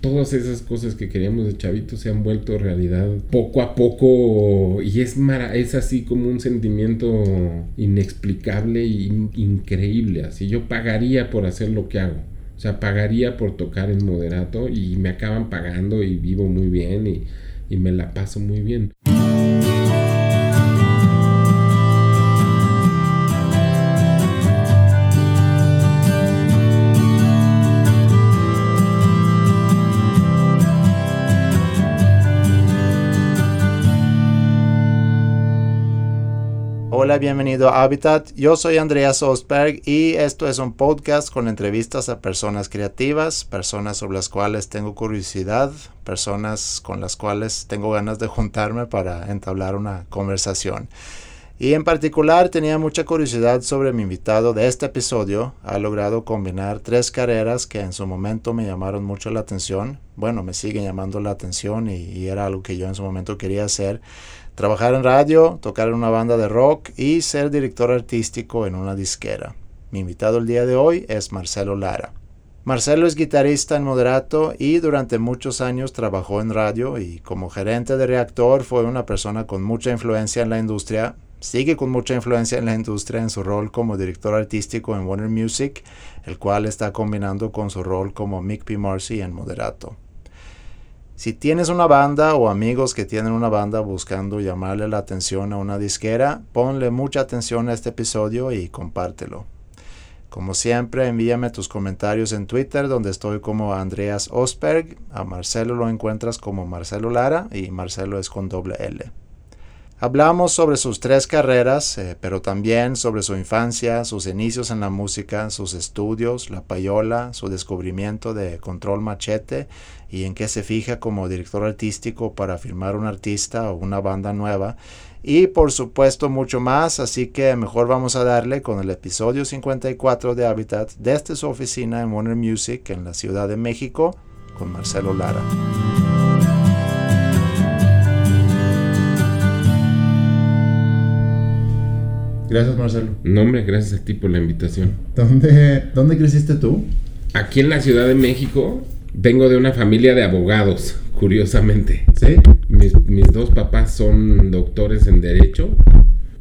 todas esas cosas que queríamos de chavito se han vuelto realidad poco a poco y es, es así como un sentimiento inexplicable e increíble. Así yo pagaría por hacer lo que hago. O sea, pagaría por tocar en moderato y me acaban pagando y vivo muy bien y, y me la paso muy bien. Bienvenido a Habitat. Yo soy Andreas Ostberg y esto es un podcast con entrevistas a personas creativas, personas sobre las cuales tengo curiosidad, personas con las cuales tengo ganas de juntarme para entablar una conversación. Y en particular tenía mucha curiosidad sobre mi invitado de este episodio. Ha logrado combinar tres carreras que en su momento me llamaron mucho la atención. Bueno, me siguen llamando la atención y, y era algo que yo en su momento quería hacer trabajar en radio, tocar en una banda de rock y ser director artístico en una disquera. Mi invitado el día de hoy es Marcelo Lara. Marcelo es guitarrista en Moderato y durante muchos años trabajó en radio y como gerente de reactor fue una persona con mucha influencia en la industria. Sigue con mucha influencia en la industria en su rol como director artístico en Warner Music, el cual está combinando con su rol como Mick P. Marcy en Moderato. Si tienes una banda o amigos que tienen una banda buscando llamarle la atención a una disquera, ponle mucha atención a este episodio y compártelo. Como siempre, envíame tus comentarios en Twitter, donde estoy como Andreas Osberg. A Marcelo lo encuentras como Marcelo Lara y Marcelo es con doble L. Hablamos sobre sus tres carreras, eh, pero también sobre su infancia, sus inicios en la música, sus estudios, la payola, su descubrimiento de Control Machete y en qué se fija como director artístico para firmar un artista o una banda nueva. Y por supuesto mucho más, así que mejor vamos a darle con el episodio 54 de Habitat desde su oficina en Warner Music en la Ciudad de México con Marcelo Lara. Gracias, Marcelo. No, hombre, gracias a ti por la invitación. ¿Dónde, ¿Dónde creciste tú? Aquí en la Ciudad de México. Vengo de una familia de abogados, curiosamente. ¿Sí? Mis, dos papás son doctores en Derecho.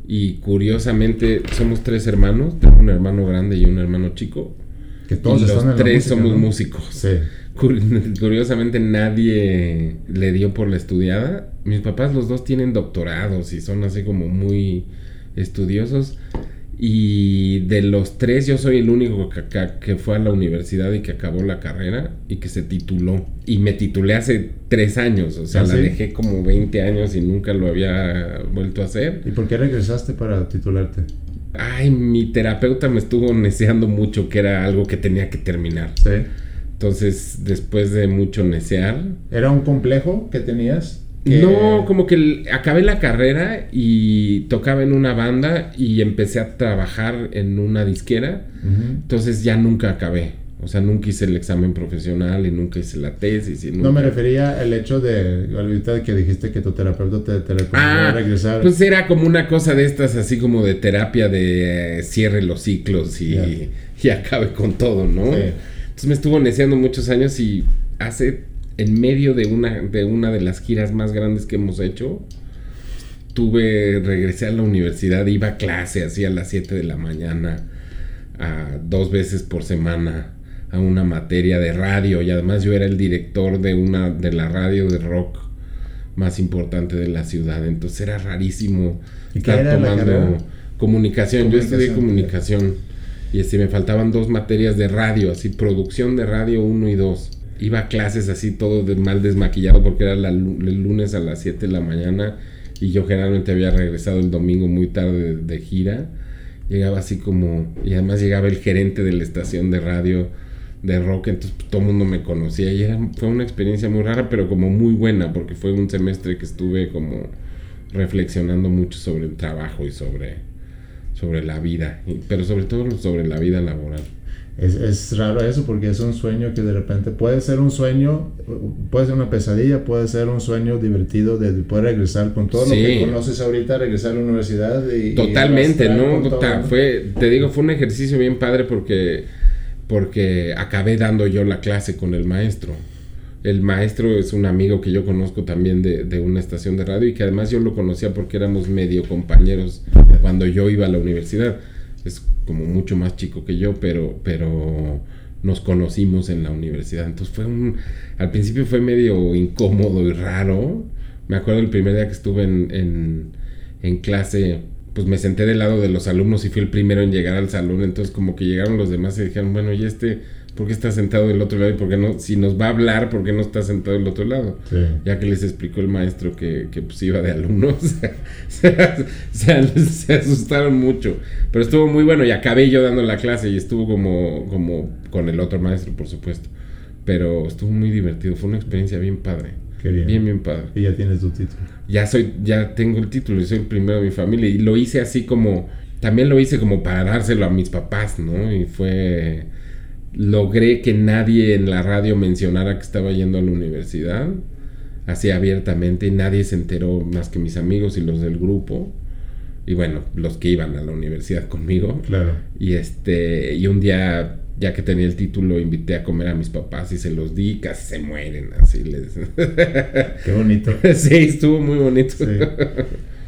Y curiosamente somos tres hermanos. Tengo un hermano grande y un hermano chico. Que todos y los tres somos músicos. Sí. Curiosamente nadie le dio por la estudiada. Mis papás los dos tienen doctorados y son así como muy estudiosos. Y de los tres, yo soy el único que, que, fue a la universidad y que acabó la carrera y que se tituló. Y me titulé hace tres años, o sea, ¿Ah, la dejé como 20 años y nunca lo había vuelto a hacer. ¿Y por qué regresaste para titularte? Ay, mi terapeuta me estuvo neceando mucho que era algo que tenía que terminar. Sí. Entonces, después de mucho necear. ¿Era un complejo que tenías? No, como que acabé la carrera y tocaba en una banda y empecé a trabajar en una disquera. Entonces ya nunca acabé. O sea, nunca hice el examen profesional y nunca hice la tesis. Y No me refería al hecho de, ahorita que dijiste que tu terapeuta te, te recomendó ah, regresar. Pues era como una cosa de estas, así como de terapia de eh, cierre los ciclos y, y, acabe con todo, ¿no? Entonces me estuvo neceando muchos años y hace en medio de una, de una de las giras más grandes que hemos hecho, tuve, regresé a la universidad, iba a clase así a las 7 de la mañana, a, dos veces por semana, a una materia de radio y además yo era el director de una de la radio de rock más importante de la ciudad, entonces era rarísimo estar tomando comunicación. yo estudié comunicación y este, me faltaban dos materias de radio, así producción de radio 1 y 2 iba a clases así todo mal desmaquillado porque era el lunes a las 7 de la mañana y yo generalmente había regresado el domingo muy tarde de, gira. Llegaba así como, y además llegaba el gerente de la estación de radio de rock, entonces pues, todo el mundo me conocía y era, fue una experiencia muy rara, pero como muy buena, porque fue un semestre que estuve como reflexionando mucho sobre el trabajo y sobre, sobre la vida, pero sobre todo sobre la vida laboral es, es, raro eso porque es un sueño que de repente puede ser un sueño, puede ser una pesadilla, puede ser un sueño divertido de poder regresar con todo lo que conoces ahorita, regresar a la universidad y... Totalmente, ¿no? Fue, te digo, fue un ejercicio bien padre porque, porque acabé dando yo la clase con el maestro. El maestro es un amigo que yo conozco también de, de, una estación de radio y que además yo lo conocía porque éramos medio compañeros cuando yo iba a la universidad. Es como mucho más chico que yo, pero, pero nos conocimos en la universidad. Entonces fue un... Al principio fue medio incómodo y raro. Me acuerdo el primer día que estuve en, en, en clase pues me senté del lado de los alumnos y fui el primero en llegar al salón, entonces como que llegaron los demás y dijeron, bueno, ¿y este por qué está sentado del otro lado? Y por qué no, si nos va a hablar, ¿por qué no está sentado del otro lado? Ya que les explicó el maestro que, que pues iba de alumnos, se, asustaron mucho, pero estuvo muy bueno y acabé yo dando la clase y estuvo como, como con el otro maestro, por supuesto, pero estuvo muy divertido, fue una experiencia bien padre. bien. Bien, bien padre. Y ya tienes tu título. Ya soy, ya tengo el título y soy el primero de mi familia. Y lo hice así como, también lo hice como para dárselo a mis papás, ¿no? Y fue, logré que nadie en la radio mencionara que estaba yendo a la universidad, así abiertamente, y nadie se enteró más que mis amigos y los del grupo. Y bueno, los que iban a la universidad conmigo. Claro. Y este, y un día ya que tenía el título, invité a comer a mis papás y se los di, casi se mueren, así les... Qué bonito. sí, estuvo muy bonito.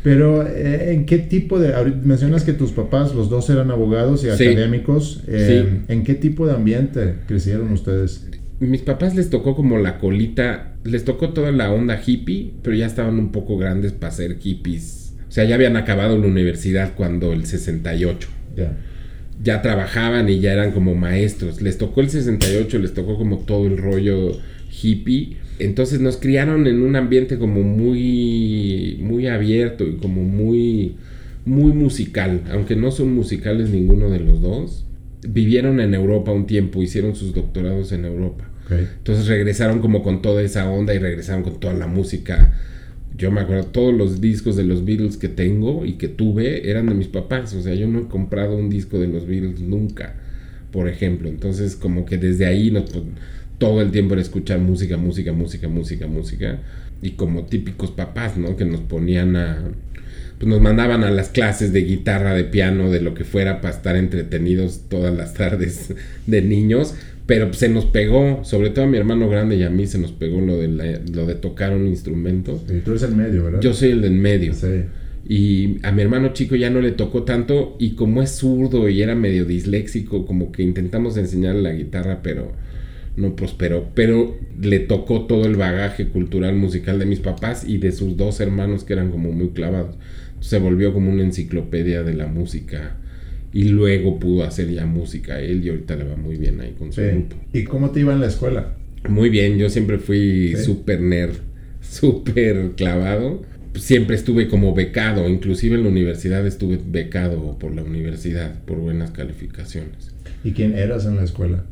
Pero, eh, ¿en qué tipo de... Mencionas que tus papás, los dos eran abogados y académicos. Eh, ¿En qué tipo de ambiente crecieron ustedes? Mis papás les tocó como la colita, les tocó toda la onda hippie, pero ya estaban un poco grandes para ser hippies. O sea, ya habían acabado la universidad cuando el 68. Ya ya trabajaban y ya eran como maestros. Les tocó el 68, les tocó como todo el rollo hippie. Entonces nos criaron en un ambiente como muy, muy abierto y como muy, muy musical. Aunque no son musicales ninguno de los dos. Vivieron en Europa un tiempo, hicieron sus doctorados en Europa. Entonces regresaron como con toda esa onda y regresaron con toda la música yo me acuerdo, todos los discos de los Beatles que tengo y que tuve eran de mis papás. O sea, yo no he comprado un disco de los Beatles nunca, por ejemplo. Entonces, como que desde ahí pues, todo el tiempo era escuchar música, música, música, música, música. Y como típicos papás, ¿no? Que nos ponían a... Pues nos mandaban a las clases de guitarra, de piano, de lo que fuera, para estar entretenidos todas las tardes de niños pero se nos pegó, sobre todo a mi hermano grande y a mí se nos pegó lo de, lo de tocar un instrumento. Y tú eres el medio, ¿verdad? Yo soy el del medio. Y a mi hermano chico ya no le tocó tanto y como es zurdo y era medio disléxico, como que intentamos enseñarle la guitarra, pero no prosperó. Pero le tocó todo el bagaje cultural musical de mis papás y de sus dos hermanos que eran como muy clavados. Se volvió como una enciclopedia de la música y luego pudo hacer ya música él y ahorita le va muy bien ahí con su grupo. ¿Y cómo te iba en la escuela? Muy bien, yo siempre fui súper nerd, súper clavado. Siempre estuve como becado, inclusive en la universidad estuve becado por la universidad por buenas calificaciones. ¿Y quién eras en la escuela?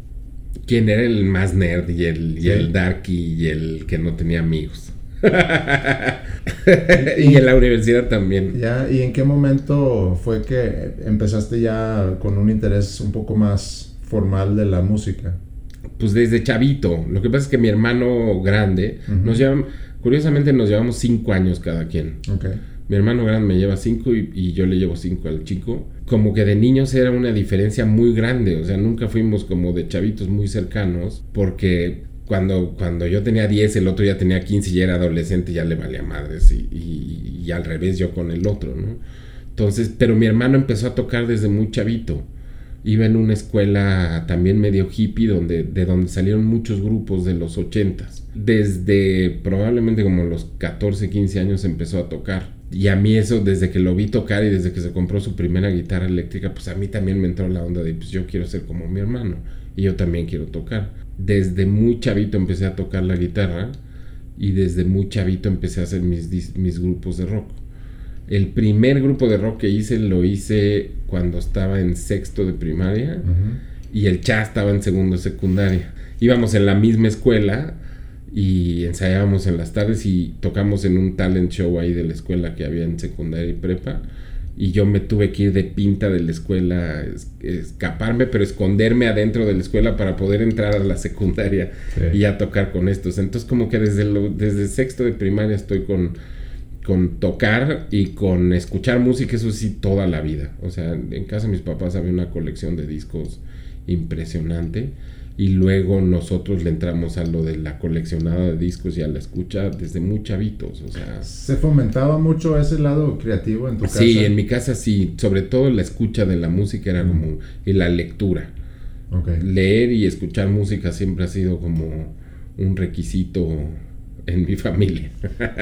¿Quién era el más nerd y el, y el darky y el que no tenía amigos? y en la universidad también. Ya, ¿y en qué momento fue que empezaste ya con un interés un poco más formal de la música? Pues desde chavito. Lo que pasa es que mi hermano grande, nos llevan, curiosamente nos llevamos cinco años cada quien. Mi hermano grande me lleva cinco y, y, yo le llevo cinco al chico. Como que de niños era una diferencia muy grande, o sea, nunca fuimos como de chavitos muy cercanos, porque cuando, cuando yo tenía 10, el otro ya tenía 15 y era adolescente, ya le valía madres. Y, y, al revés yo con el otro, ¿no? Entonces, pero mi hermano empezó a tocar desde muy chavito. Iba en una escuela también medio hippie, donde, de donde salieron muchos grupos de los 80 Desde probablemente como los 14, 15 años empezó a tocar. Y a mí eso, desde que lo vi tocar y desde que se compró su primera guitarra eléctrica, pues a mí también me entró la onda de, pues yo quiero ser como mi hermano. Y yo también quiero tocar desde muy chavito empecé a tocar la guitarra y desde muy chavito empecé a hacer mis, mis grupos de rock. El primer grupo de rock que hice lo hice cuando estaba en sexto de primaria y el cha estaba en segundo de secundaria. Íbamos en la misma escuela y ensayábamos en las tardes y tocamos en un talent show ahí de la escuela que había en secundaria y prepa y yo me tuve que ir de pinta de la escuela, escaparme, pero esconderme adentro de la escuela para poder entrar a la secundaria y a tocar con estos. Entonces como que desde, lo, desde sexto de primaria estoy con, con tocar y con escuchar música, eso sí, toda la vida. O sea, en casa de mis papás había una colección de discos impresionante y luego nosotros le entramos a lo de la coleccionada de discos y a la escucha desde muy chavitos, o sea... ¿Se fomentaba mucho ese lado creativo en tu casa? Sí, en mi casa sí, sobre todo la escucha de la música era como... y la lectura. Leer y escuchar música siempre ha sido como un requisito en mi familia.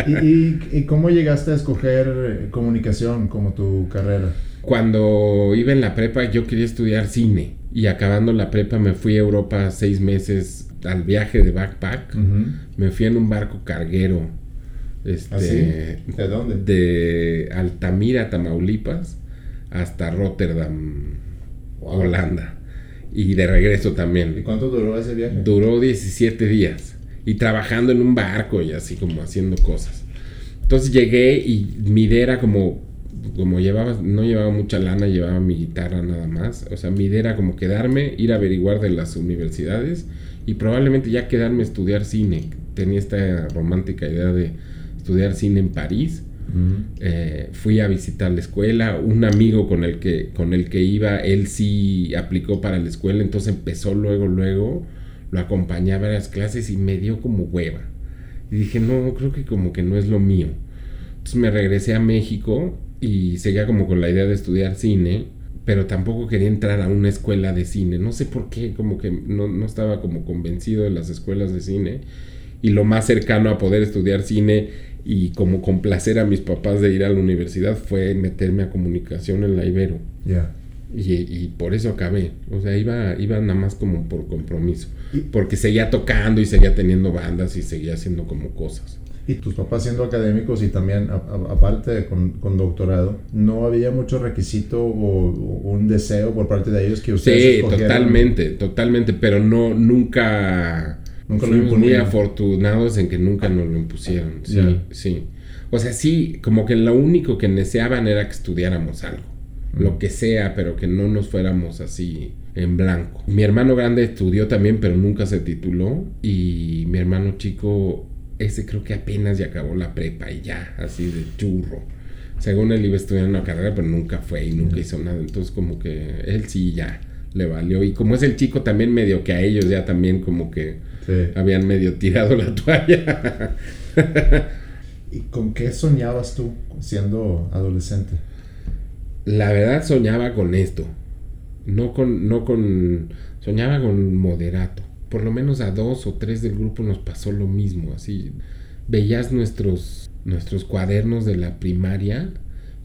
¿Y, y cómo llegaste a escoger eh, comunicación como tu carrera? Cuando iba en la prepa yo quería estudiar cine y acabando la prepa me fui a Europa seis meses al viaje de backpack. Me fui en un barco carguero. Este, ¿Ah, ¿De dónde? De Altamira, Tamaulipas, hasta Rotterdam, Holanda. Y de regreso también. ¿Y cuánto duró ese viaje? Duró 17 días. Y trabajando en un barco y así como haciendo cosas. Entonces llegué y mi idea era como como llevaba, no llevaba mucha lana, llevaba mi guitarra nada más. O sea, mi idea era como quedarme, ir a averiguar de las universidades y probablemente ya quedarme a estudiar cine. Tenía esta romántica idea de estudiar cine en París. Eh, fui a visitar la escuela. Un amigo con el, que, con el que iba, él sí aplicó para la escuela, entonces empezó luego, luego, lo acompañaba a las clases y me dio como hueva. Y dije, no, creo que como que no es lo mío. Entonces me regresé a México y seguía como con la idea de estudiar cine, pero tampoco quería entrar a una escuela de cine. No sé por qué, como que no, no estaba como convencido de las escuelas de cine. Y lo más cercano a poder estudiar cine y como complacer a mis papás de ir a la universidad fue meterme a comunicación en la Ibero. Ya. Y, y, por eso acabé. O sea, iba, iba nada más como por compromiso. Porque seguía tocando y seguía teniendo bandas y seguía haciendo como cosas y tus papás siendo académicos y también aparte con, con, doctorado, ¿no había mucho requisito o, un deseo por parte de ellos que ustedes Sí, totalmente, totalmente, pero no, nunca... Nunca fuimos muy afortunados en que nunca nos lo impusieron. Sí, sí. O sea, sí, como que lo único que deseaban era que estudiáramos algo. Lo que sea, pero que no nos fuéramos así en blanco. Mi hermano grande estudió también, pero nunca se tituló. Y mi hermano chico ese creo que apenas ya acabó la prepa y ya, así de churro. Según él iba a estudiar una carrera, pero nunca fue y nunca hizo nada. Entonces como que él sí ya le valió. Y como es el chico también medio que a ellos ya también como que habían medio tirado la toalla. ¿Y con qué soñabas tú siendo adolescente? La verdad soñaba con esto. No con, no con, soñaba con moderato por lo menos a dos o tres del grupo nos pasó lo mismo, así. Veías nuestros nuestros cuadernos de la primaria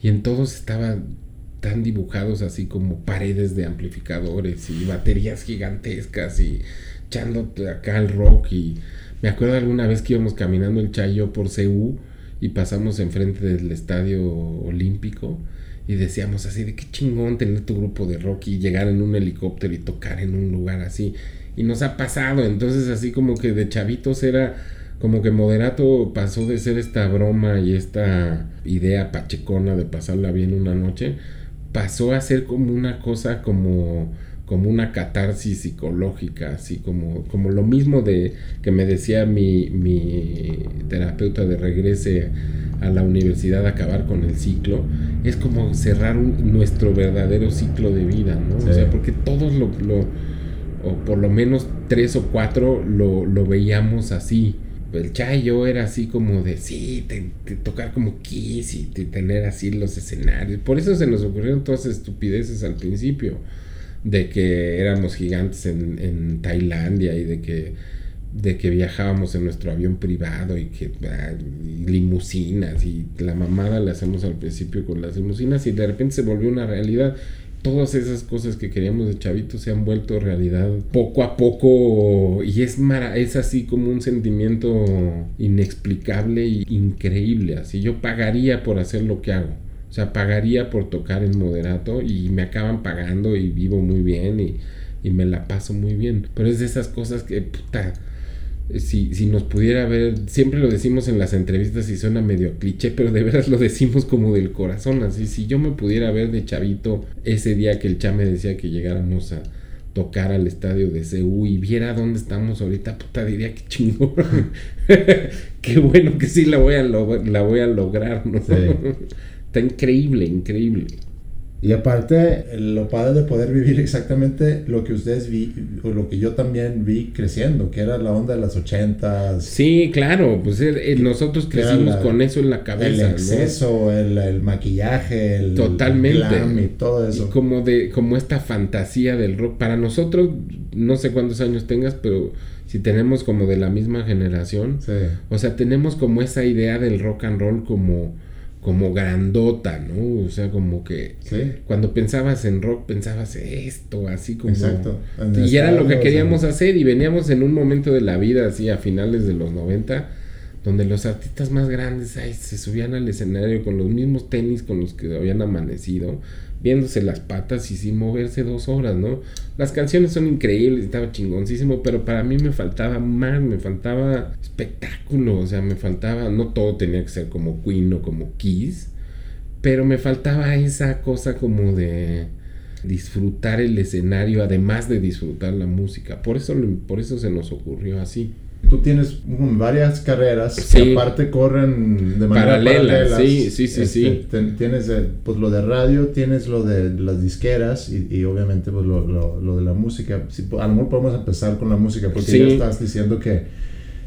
y en todos estaban tan dibujados así como paredes de amplificadores y baterías gigantescas y echando acá el rock y me acuerdo alguna vez que íbamos caminando el Chayo por CU y pasamos enfrente del estadio olímpico y decíamos así de qué chingón tener tu grupo de rock y llegar en un helicóptero y tocar en un lugar así y nos ha pasado. Entonces, así como que de chavitos era como que Moderato pasó de ser esta broma y esta idea pachecona de pasarla bien una noche, pasó a ser como una cosa como como una catarsis psicológica, así como, como lo mismo de que me decía mi, mi terapeuta de regrese a la universidad a acabar con el ciclo, es como cerrar nuestro verdadero ciclo de vida, ¿no? O sea, porque todos lo o por lo menos tres o cuatro lo, lo veíamos así. El Chayo era así como de, sí, tocar como Kiss y tener así los escenarios. Por eso se nos ocurrieron todas estupideces al principio. De que éramos gigantes en, en Tailandia y de que, de que viajábamos en nuestro avión privado y que ah, limusinas y la mamada la hacemos al principio con las limusinas y de repente se volvió una realidad todas esas cosas que queríamos de chavito se han vuelto realidad poco a poco y es es así como un sentimiento inexplicable e increíble. Así yo pagaría por hacer lo que hago. O sea pagaría por tocar en moderato y me acaban pagando y vivo muy bien y, y me la paso muy bien. Pero es de esas cosas que puta si, si nos pudiera ver, siempre lo decimos en las entrevistas y suena medio cliché, pero de veras lo decimos como del corazón, así, si yo me pudiera ver de chavito ese día que el chame decía que llegáramos a tocar al estadio de CU y viera dónde estamos ahorita, puta, diría que chingón. Qué bueno que sí la voy a, la voy a lograr, ¿no? Está increíble, increíble. Y aparte, lo padre de poder vivir exactamente lo que ustedes vi, o lo que yo también vi creciendo, que era la onda de las ochentas. Sí, claro, pues eh, eh, nosotros crecimos con eso en la cabeza. El exceso, el, maquillaje, el, Totalmente. glam y todo eso. como, de, como esta fantasía del rock. Para nosotros, no sé cuántos años tengas, pero si tenemos como de la misma generación, o sea, tenemos como esa idea del rock and roll como como grandota, ¿no? O sea, como que cuando pensabas en rock pensabas esto, así como... Exacto. Y era lo que queríamos hacer y veníamos en un momento de la vida, así a finales de los 90, donde los artistas más grandes ay, se subían al escenario con los mismos tenis con los que habían amanecido, viéndose las patas y sin moverse dos horas, ¿no? Las canciones son increíbles, estaba chingoncísimo, pero para mí me faltaba más, me faltaba espectáculo, o sea, me faltaba, no todo tenía que ser como Queen o como Kiss, pero me faltaba esa cosa como de disfrutar el escenario, además de disfrutar la música. Por eso, por eso se nos ocurrió así tú tienes varias carreras que aparte corren de manera paralela. Sí, sí, sí, sí. Este, tienes pues lo de radio, tienes lo de las disqueras y, obviamente pues lo, lo, de la música. a lo mejor podemos empezar con la música porque ya estás diciendo que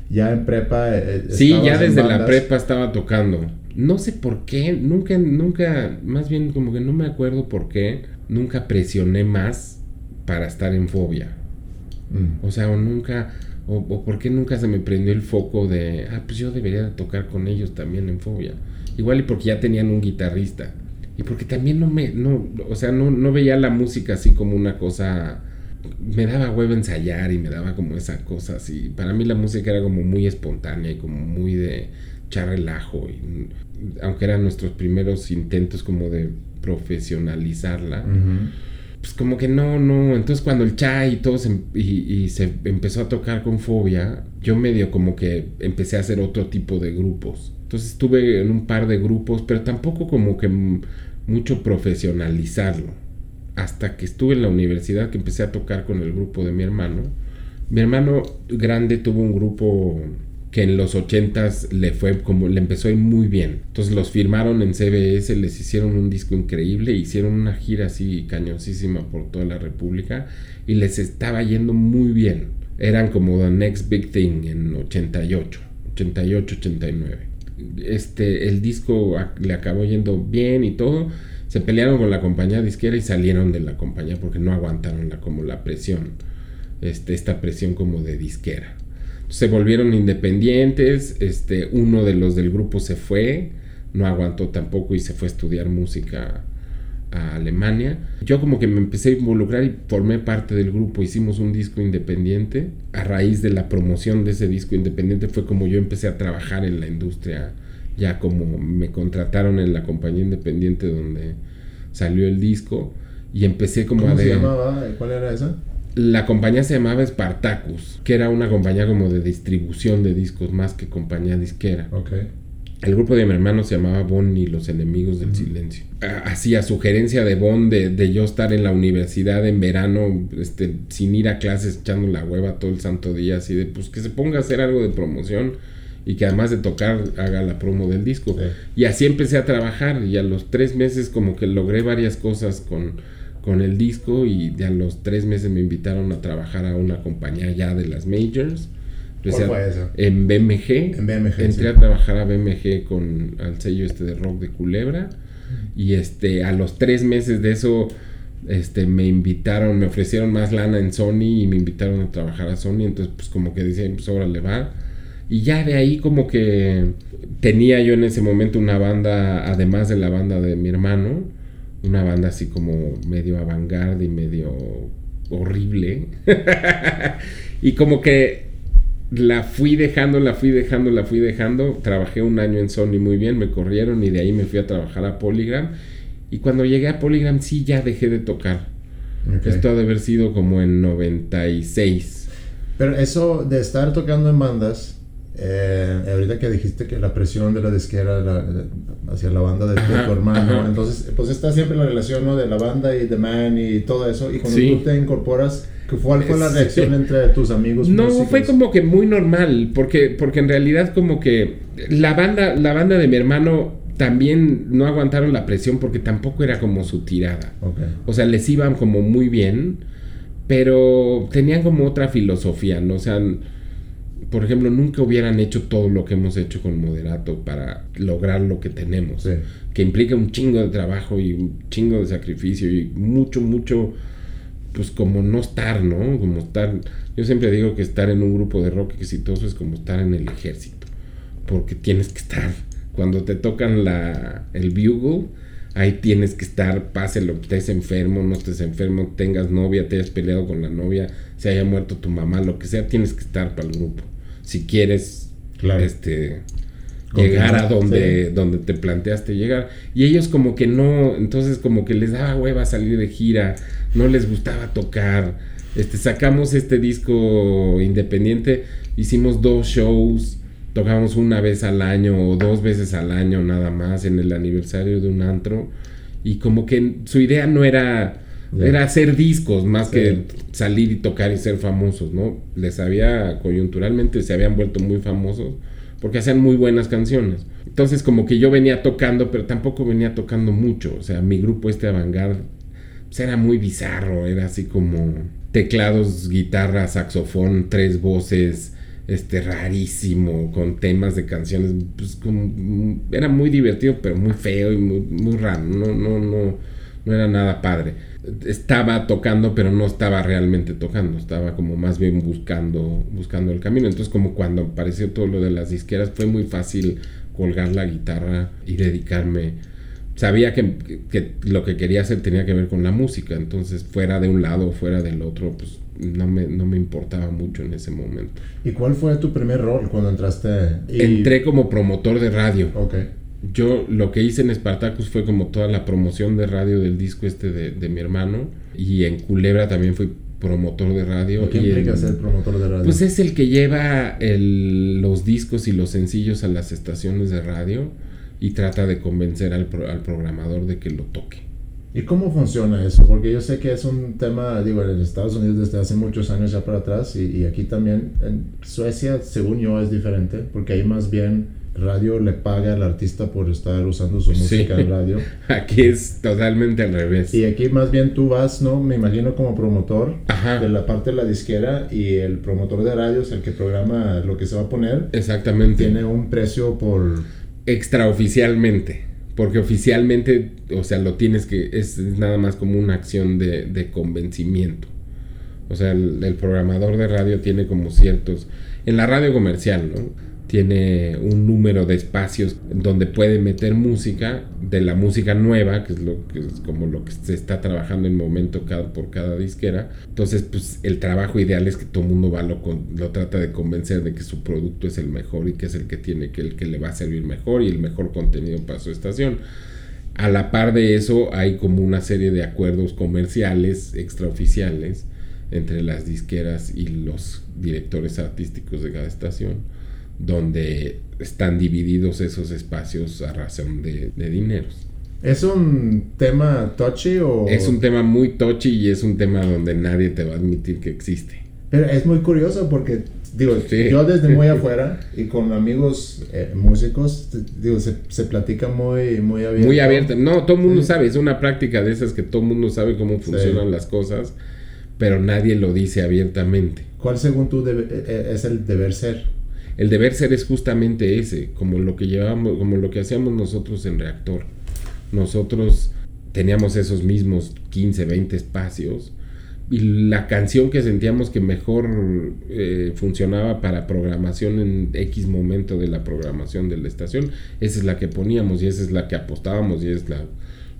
ya en prepa. Eh, sí, ya desde la prepa estaba tocando. No sé por qué, nunca, nunca, más bien como que no me acuerdo por qué, nunca presioné más para estar en fobia. Mm. O sea, nunca o, o por qué nunca se me prendió el foco de, ah, pues yo debería de tocar con ellos también en Fobia. Igual y porque ya tenían un guitarrista. Y porque también no me, no, o sea, no, no veía la música así como una cosa, me daba huevo ensayar y me daba como esa cosa así. Para mí la música era como muy espontánea y como muy de echar relajo. Y, aunque eran nuestros primeros intentos como de profesionalizarla pues como que no, no. Entonces cuando el chai y todo se, y, se empezó a tocar con fobia, yo medio como que empecé a hacer otro tipo de grupos. Entonces estuve en un par de grupos, pero tampoco como que mucho profesionalizarlo. Hasta que estuve en la universidad que empecé a tocar con el grupo de mi hermano. Mi hermano grande tuvo un grupo que en los 80s le fue como le empezó muy bien. Entonces los firmaron en CBS, les hicieron un disco increíble, hicieron una gira así cañoncísima por toda la República y les estaba yendo muy bien. Eran como The Next Big Thing en 88, 88, 89. Este, el disco le acabó yendo bien y todo. Se pelearon con la compañía disquera y salieron de la compañía porque no aguantaron la, como la presión. Este, esta presión como de disquera se volvieron independientes, este, uno de los del grupo se fue, no aguantó tampoco y se fue a estudiar música a Alemania. Yo como que me empecé a involucrar y formé parte del grupo, hicimos un disco independiente. A raíz de la promoción de ese disco independiente fue como yo empecé a trabajar en la industria, ya como me contrataron en la compañía independiente donde salió el disco y empecé como ¿Cómo a... se llamaba? ¿Cuál era esa? La compañía se llamaba Spartacus, que era una compañía como de distribución de discos más que compañía disquera. Okay. El grupo de mi hermano se llamaba Bon y los enemigos del silencio. Hacía sugerencia de Bon de, yo estar en la universidad en verano, este, sin ir a clases, echando la hueva todo el santo día, así de pues que se ponga a hacer algo de promoción y que además de tocar haga la promo del disco. Y así empecé a trabajar y a los tres meses como que logré varias cosas con con el disco y a los tres meses me invitaron a trabajar a una compañía ya de las majors. ¿Cuál fue eso? En BMG. En BMG. Entré a trabajar a BMG con al sello este de rock de Culebra. Y este, a los tres meses de eso, este, me invitaron, me ofrecieron más lana en Sony y me invitaron a trabajar a Sony. Entonces, pues como que decían, pues le va. Y ya de ahí como que tenía yo en ese momento una banda, además de la banda de mi hermano una banda así como medio avant y medio horrible. y como que la fui dejando, la fui dejando, la fui dejando. Trabajé un año en Sony muy bien, me corrieron y de ahí me fui a trabajar a Polygram. Y cuando llegué a Polygram sí ya dejé de tocar. Esto ha de haber sido como en 96. Pero eso de estar tocando en bandas, eh, ahorita que dijiste que la presión de la disquera hacia la banda de, tu hermano, entonces pues está siempre la relación ¿no? de la banda y The Man y todo eso, y cuando tú te incorporas, ¿cuál fue la reacción entre tus amigos? No, fue como que muy normal, porque, porque en realidad como que la banda, la banda de mi hermano también no aguantaron la presión porque tampoco era como su tirada. O sea, les iban como muy bien, pero tenían como otra filosofía, ¿no? O sea, por ejemplo, nunca hubieran hecho todo lo que hemos hecho con Moderato para lograr lo que tenemos. Que implica un chingo de trabajo y un chingo de sacrificio y mucho, mucho, pues como no estar, ¿no? Como estar, yo siempre digo que estar en un grupo de rock exitoso es como estar en el ejército, porque tienes que estar. Cuando te tocan la, el bugle, ahí tienes que estar, pase lo que estés enfermo, no estés enfermo, tengas novia, te hayas peleado con la novia, se haya muerto tu mamá, lo que sea, tienes que estar para el grupo si quieres este llegar a donde, donde te planteaste llegar. Y ellos como que no, entonces como que les daba hueva salir de gira, no les gustaba tocar. Este, sacamos este disco independiente, hicimos dos shows, tocamos una vez al año o dos veces al año nada más en el aniversario de un antro. Y como que su idea no era era hacer discos más que salir y tocar y ser famosos, ¿no? Les había, coyunturalmente, se habían vuelto muy famosos porque hacían muy buenas canciones. Entonces, como que yo venía tocando, pero tampoco venía tocando mucho. O sea, mi grupo este Avangard pues, era muy bizarro, era así como teclados, guitarra, saxofón, tres voces, este rarísimo, con temas de canciones, pues como, era muy divertido, pero muy feo y muy, muy raro, no, no, no, no era nada padre estaba tocando, pero no estaba realmente tocando, estaba como más bien buscando, buscando el camino. Entonces, como cuando apareció todo lo de las disqueras, fue muy fácil colgar la guitarra y dedicarme. Sabía que, lo que quería hacer tenía que ver con la música, entonces fuera de un lado o fuera del otro, pues no me, no me importaba mucho en ese momento. ¿Y cuál fue tu primer rol cuando entraste? Entré como promotor de radio. Ok yo lo que hice en Spartacus fue como toda la promoción de radio del disco este de, mi hermano. Y en Culebra también fui promotor de radio. ¿Qué implica ser promotor de radio? Pues es el que lleva los discos y los sencillos a las estaciones de radio y trata de convencer al, al programador de que lo toque. ¿Y cómo funciona eso? Porque yo sé que es un tema, digo, en Estados Unidos desde hace muchos años ya para atrás y, y aquí también. En Suecia, según yo, es diferente porque ahí más bien radio le paga al artista por estar usando su música en radio. Aquí es totalmente al revés. Y aquí más bien tú vas, ¿no? Me imagino como promotor de la parte de la disquera y el promotor de radio es el que programa lo que se va a poner. Exactamente. Tiene un precio por... Extraoficialmente. Porque oficialmente, o sea, lo tienes que... Es, nada más como una acción de, convencimiento. O sea, el programador de radio tiene como ciertos... En la radio comercial, ¿no? Tiene un número de espacios donde puede meter música de la música nueva, que es lo que es como lo que se está trabajando en momento cada, por cada disquera. Entonces, pues el trabajo ideal es que todo el mundo va lo, lo trata de convencer de que su producto es el mejor y que es el que tiene que el que le va a servir mejor y el mejor contenido para su estación. A la par de eso hay como una serie de acuerdos comerciales extraoficiales entre las disqueras y los directores artísticos de cada estación donde están divididos esos espacios a razón de, de dineros. ¿Es un tema touchy o...? Es un tema muy touchy y es un tema donde nadie te va a admitir que existe. Pero es muy curioso porque, digo, yo desde muy afuera y con amigos eh, músicos, digo, se, se, platica muy, muy abierto. Muy abierto. No, todo el mundo sabe, es una práctica de esas que todo el mundo sabe cómo funcionan las cosas, pero nadie lo dice abiertamente. ¿Cuál según tú debe, eh, eh, es el deber ser? El deber ser es justamente ese, como lo que llevamos, como lo que hacíamos nosotros en reactor. Nosotros teníamos esos mismos 15, 20 espacios y la canción que sentíamos que mejor eh, funcionaba para programación en X momento de la programación de la estación, esa es la que poníamos y esa es la que apostábamos y es la,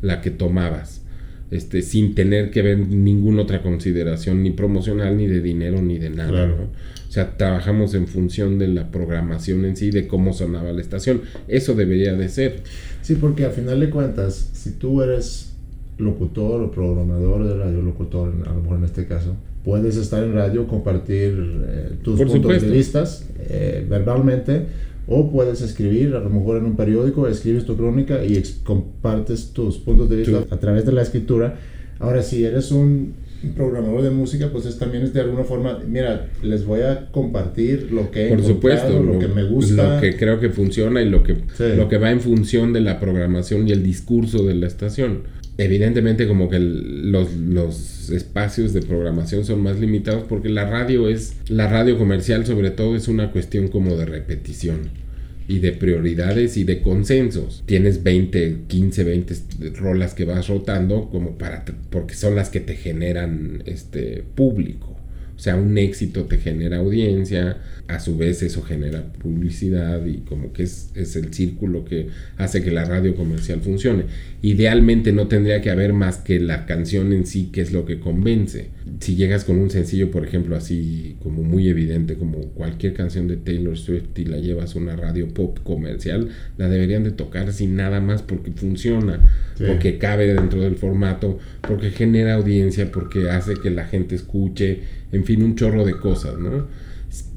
la que tomabas. Este, sin tener que ver ninguna otra consideración, ni promocional, ni de dinero, ni de nada. O sea, trabajamos en función de la programación en sí, de cómo sonaba la estación. Eso debería de ser. Sí, porque al final de cuentas, si tú eres locutor o programador de radio, locutor, a lo mejor en este caso, puedes estar en radio, compartir eh, tus puntos de vista eh, verbalmente, o puedes escribir, a lo mejor en un periódico, escribes tu crónica y compartes tus puntos de vista a través de la escritura. Ahora, si eres un programador de música, pues es, también es de alguna forma, mira, les voy a compartir lo que he Por supuesto, lo, que me gusta. Lo que creo que funciona y lo que, lo que va en función de la programación y el discurso de la estación. Evidentemente como que los, los espacios de programación son más limitados porque la radio es, la radio comercial sobre todo es una cuestión como de repetición y de prioridades y de consensos. Tienes 20, 15, 20 rolas que vas rotando como para porque son las que te generan este público. O sea, un éxito te genera audiencia, a su vez eso genera publicidad y como que es, es, el círculo que hace que la radio comercial funcione. Idealmente no tendría que haber más que la canción en sí, que es lo que convence. Si llegas con un sencillo, por ejemplo, así como muy evidente, como cualquier canción de Taylor Swift y la llevas a una radio pop comercial, la deberían de tocar sin nada más porque funciona, porque cabe dentro del formato, porque genera audiencia, porque hace que la gente escuche en fin, un chorro de cosas, ¿no?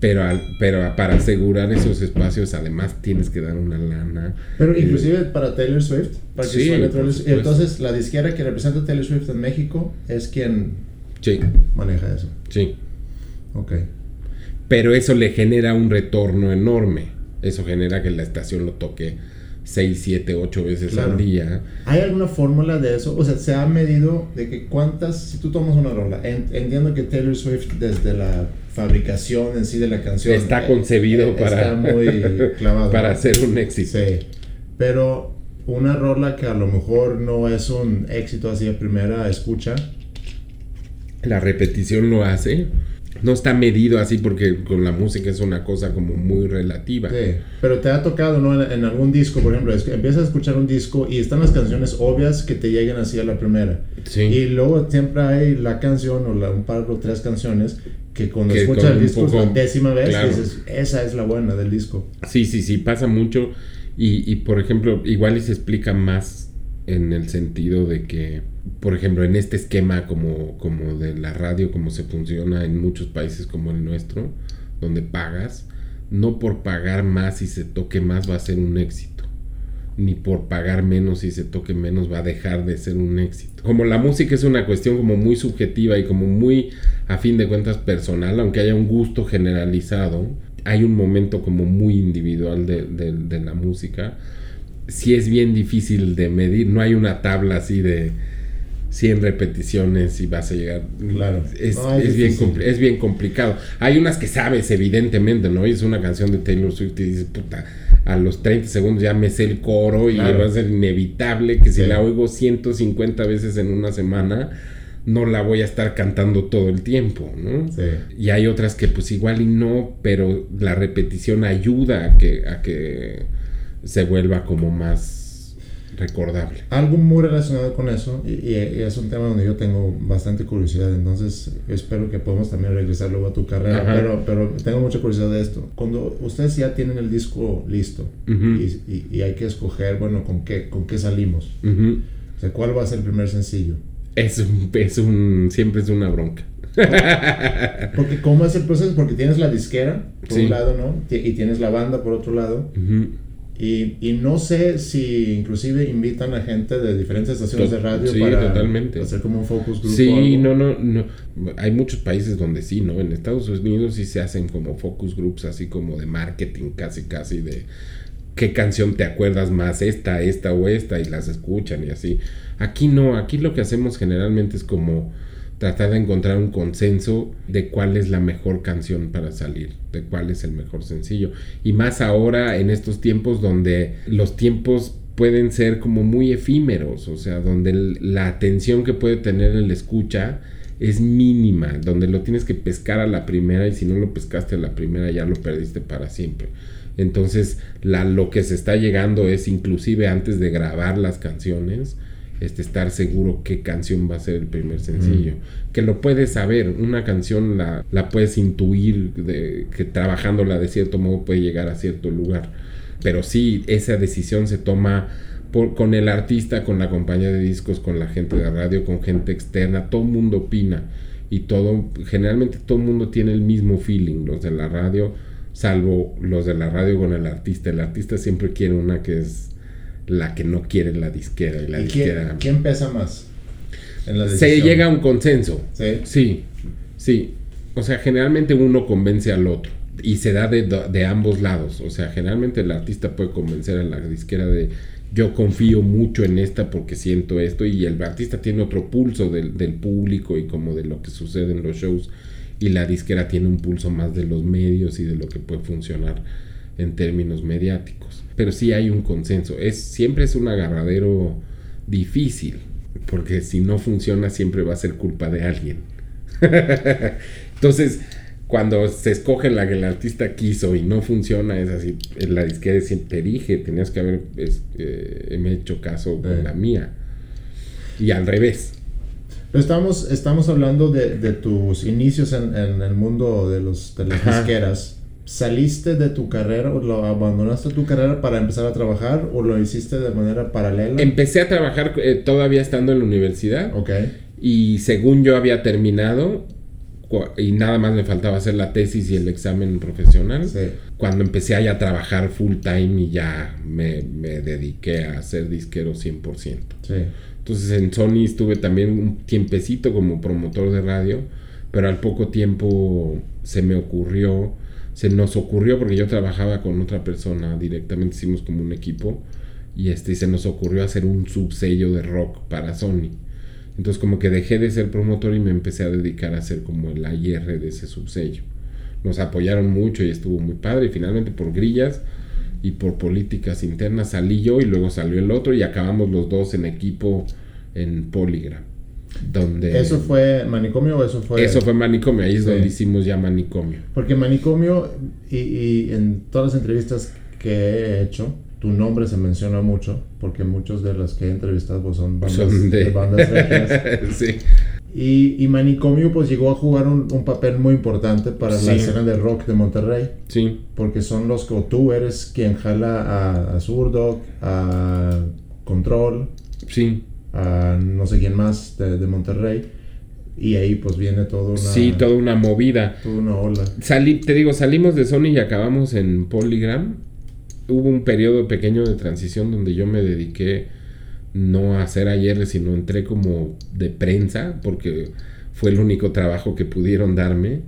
Pero, pero para asegurar esos espacios, además tienes que dar una lana. Pero eh, inclusive para Taylor Swift, para que sí, Entonces, la disquera que representa a Taylor Swift en México es quien maneja eso. Sí. Ok. Pero eso le genera un retorno enorme. Eso genera que la estación lo toque 6, 7, 8 veces al día. ¿Hay alguna fórmula de eso? O sea, se ha medido de que cuántas, si tú tomas una rola, entiendo que Taylor Swift desde la fabricación en sí de la canción está concebido eh, para, muy clavado, para hacer un éxito. Sí, pero una rola que a lo mejor no es un éxito así a primera escucha. La repetición lo hace no está medido así porque con la música es una cosa como muy relativa. Sí, pero te ha tocado, ¿no? En, algún disco, por ejemplo, empiezas a escuchar un disco y están las canciones obvias que te lleguen así a la primera. Sí. Y luego siempre hay la canción o la, un par o tres canciones que cuando escuchas el disco la décima vez dices, esa es la buena del disco. Sí, sí, sí, pasa mucho. Y, y por ejemplo, igual y se explica más en el sentido de que, por ejemplo, en este esquema como, como de la radio, como se funciona en muchos países como el nuestro, donde pagas, no por pagar más y se toque más va a ser un éxito, ni por pagar menos y se toque menos va a dejar de ser un éxito. Como la música es una cuestión como muy subjetiva y como muy, a fin de cuentas, personal, aunque haya un gusto generalizado, hay un momento como muy individual de, de la música sí es bien difícil de medir. No hay una tabla así de 100 repeticiones y vas a llegar. Claro. Es, bien, es bien complicado. Hay unas que sabes, evidentemente, ¿no? Es una canción de Taylor Swift y dices, puta, a los 30 segundos ya me sé el coro y va a ser inevitable que si la oigo 150 veces en una semana no la voy a estar cantando todo el tiempo, ¿no? Sí. Y hay otras que pues igual y no, pero la repetición ayuda a que, a que se vuelva como más recordable. Algo muy relacionado con eso, y, es un tema donde yo tengo bastante curiosidad, entonces espero que podamos también regresar luego a tu carrera, pero, pero tengo mucha curiosidad de esto. Cuando ustedes ya tienen el disco listo y, y, hay que escoger, bueno, con qué, con qué salimos, o sea, ¿cuál va a ser el primer sencillo? Es un, es un, siempre es una bronca. Porque ¿cómo es el proceso? Porque tienes la disquera, por un lado, ¿no? Y tienes la banda, por otro lado. Y, y, no sé si inclusive invitan a gente de diferentes estaciones de radio para hacer como un focus group. Sí, no, no, no. Hay muchos países donde sí, ¿no? En Estados Unidos sí se hacen como focus groups, así como de marketing, casi, casi de qué canción te acuerdas más, esta, esta o esta, y las escuchan y así. Aquí no, aquí lo que hacemos generalmente es como tratar de encontrar un consenso de cuál es la mejor canción para salir, de cuál es el mejor sencillo. Y más ahora en estos tiempos donde los tiempos pueden ser como muy efímeros, o sea, donde la atención que puede tener el escucha es mínima, donde lo tienes que pescar a la primera y si no lo pescaste a la primera ya lo perdiste para siempre. Entonces, lo que se está llegando es inclusive antes de grabar las canciones, este, estar seguro qué canción va a ser el primer sencillo. Que lo puedes saber, una canción la, la puedes intuir de, que trabajándola de cierto modo puede llegar a cierto lugar. Pero sí, esa decisión se toma por, con el artista, con la compañía de discos, con la gente de radio, con gente externa, todo el mundo opina. Y todo, generalmente todo el mundo tiene el mismo feeling, los de la radio, salvo los de la radio con el artista. El artista siempre quiere una que es la que no quiere la disquera y la disquera. Quién, pesa más? se llega a un consenso. Sí. Sí, sí. O sea, generalmente uno convence al otro y se da de, de, ambos lados. O sea, generalmente el artista puede convencer a la disquera de yo confío mucho en esta porque siento esto y el artista tiene otro pulso del, del, público y como de lo que sucede en los shows y la disquera tiene un pulso más de los medios y de lo que puede funcionar en términos mediáticos. Pero sí hay un consenso. Es, siempre es un agarradero difícil porque si no funciona siempre va a ser culpa de alguien. Entonces, cuando se escoge la que el artista quiso y no funciona, es así, la disquera siempre dije, tenías que haber eh, hecho caso con la mía. Y al revés. estamos, estamos hablando de, tus inicios en, el mundo de, los, de las disqueras. ¿Saliste de tu carrera o lo abandonaste tu carrera para empezar a trabajar o lo hiciste de manera paralela? Empecé a trabajar eh, todavía estando en la universidad. Ok. Y según yo había terminado, y nada más me faltaba hacer la tesis y el examen profesional. Cuando empecé a, a trabajar full time y ya me, me dediqué a ser disquero 100%. Entonces en Sony estuve también un tiempecito como promotor de radio, pero al poco tiempo se me ocurrió, se nos ocurrió porque yo trabajaba con otra persona directamente, hicimos como un equipo y este se nos ocurrió hacer un subsello de rock para Sony. Entonces como que dejé de ser promotor y me empecé a dedicar a ser como el AIR de ese subsello. Nos apoyaron mucho y estuvo muy padre y finalmente por grillas y por políticas internas salí yo y luego salió el otro y acabamos los dos en equipo en Polygram. Donde ¿Eso fue manicomio o eso fue...? Eso fue manicomio, ahí es donde hicimos ya manicomio. Porque manicomio y, y en todas las entrevistas que he hecho, tu nombre se menciona mucho, porque muchos de los que he entrevistado pues, son bandas, de... bandas sí. Y, y, Manicomio pues llegó a jugar un, un papel muy importante para la escena de rock de Monterrey. Sí. Porque son los que tú eres quien jala a, a Zurdo, a Control. Sí. A no sé quién más de, de Monterrey. Y ahí pues viene toda una... Sí, toda una movida. Toda una ola. Salí, te digo, salimos de Sony y acabamos en Polygram hubo un periodo pequeño de transición donde yo me dediqué no a hacer ayer, sino entré como de prensa, porque fue el único trabajo que pudieron darme,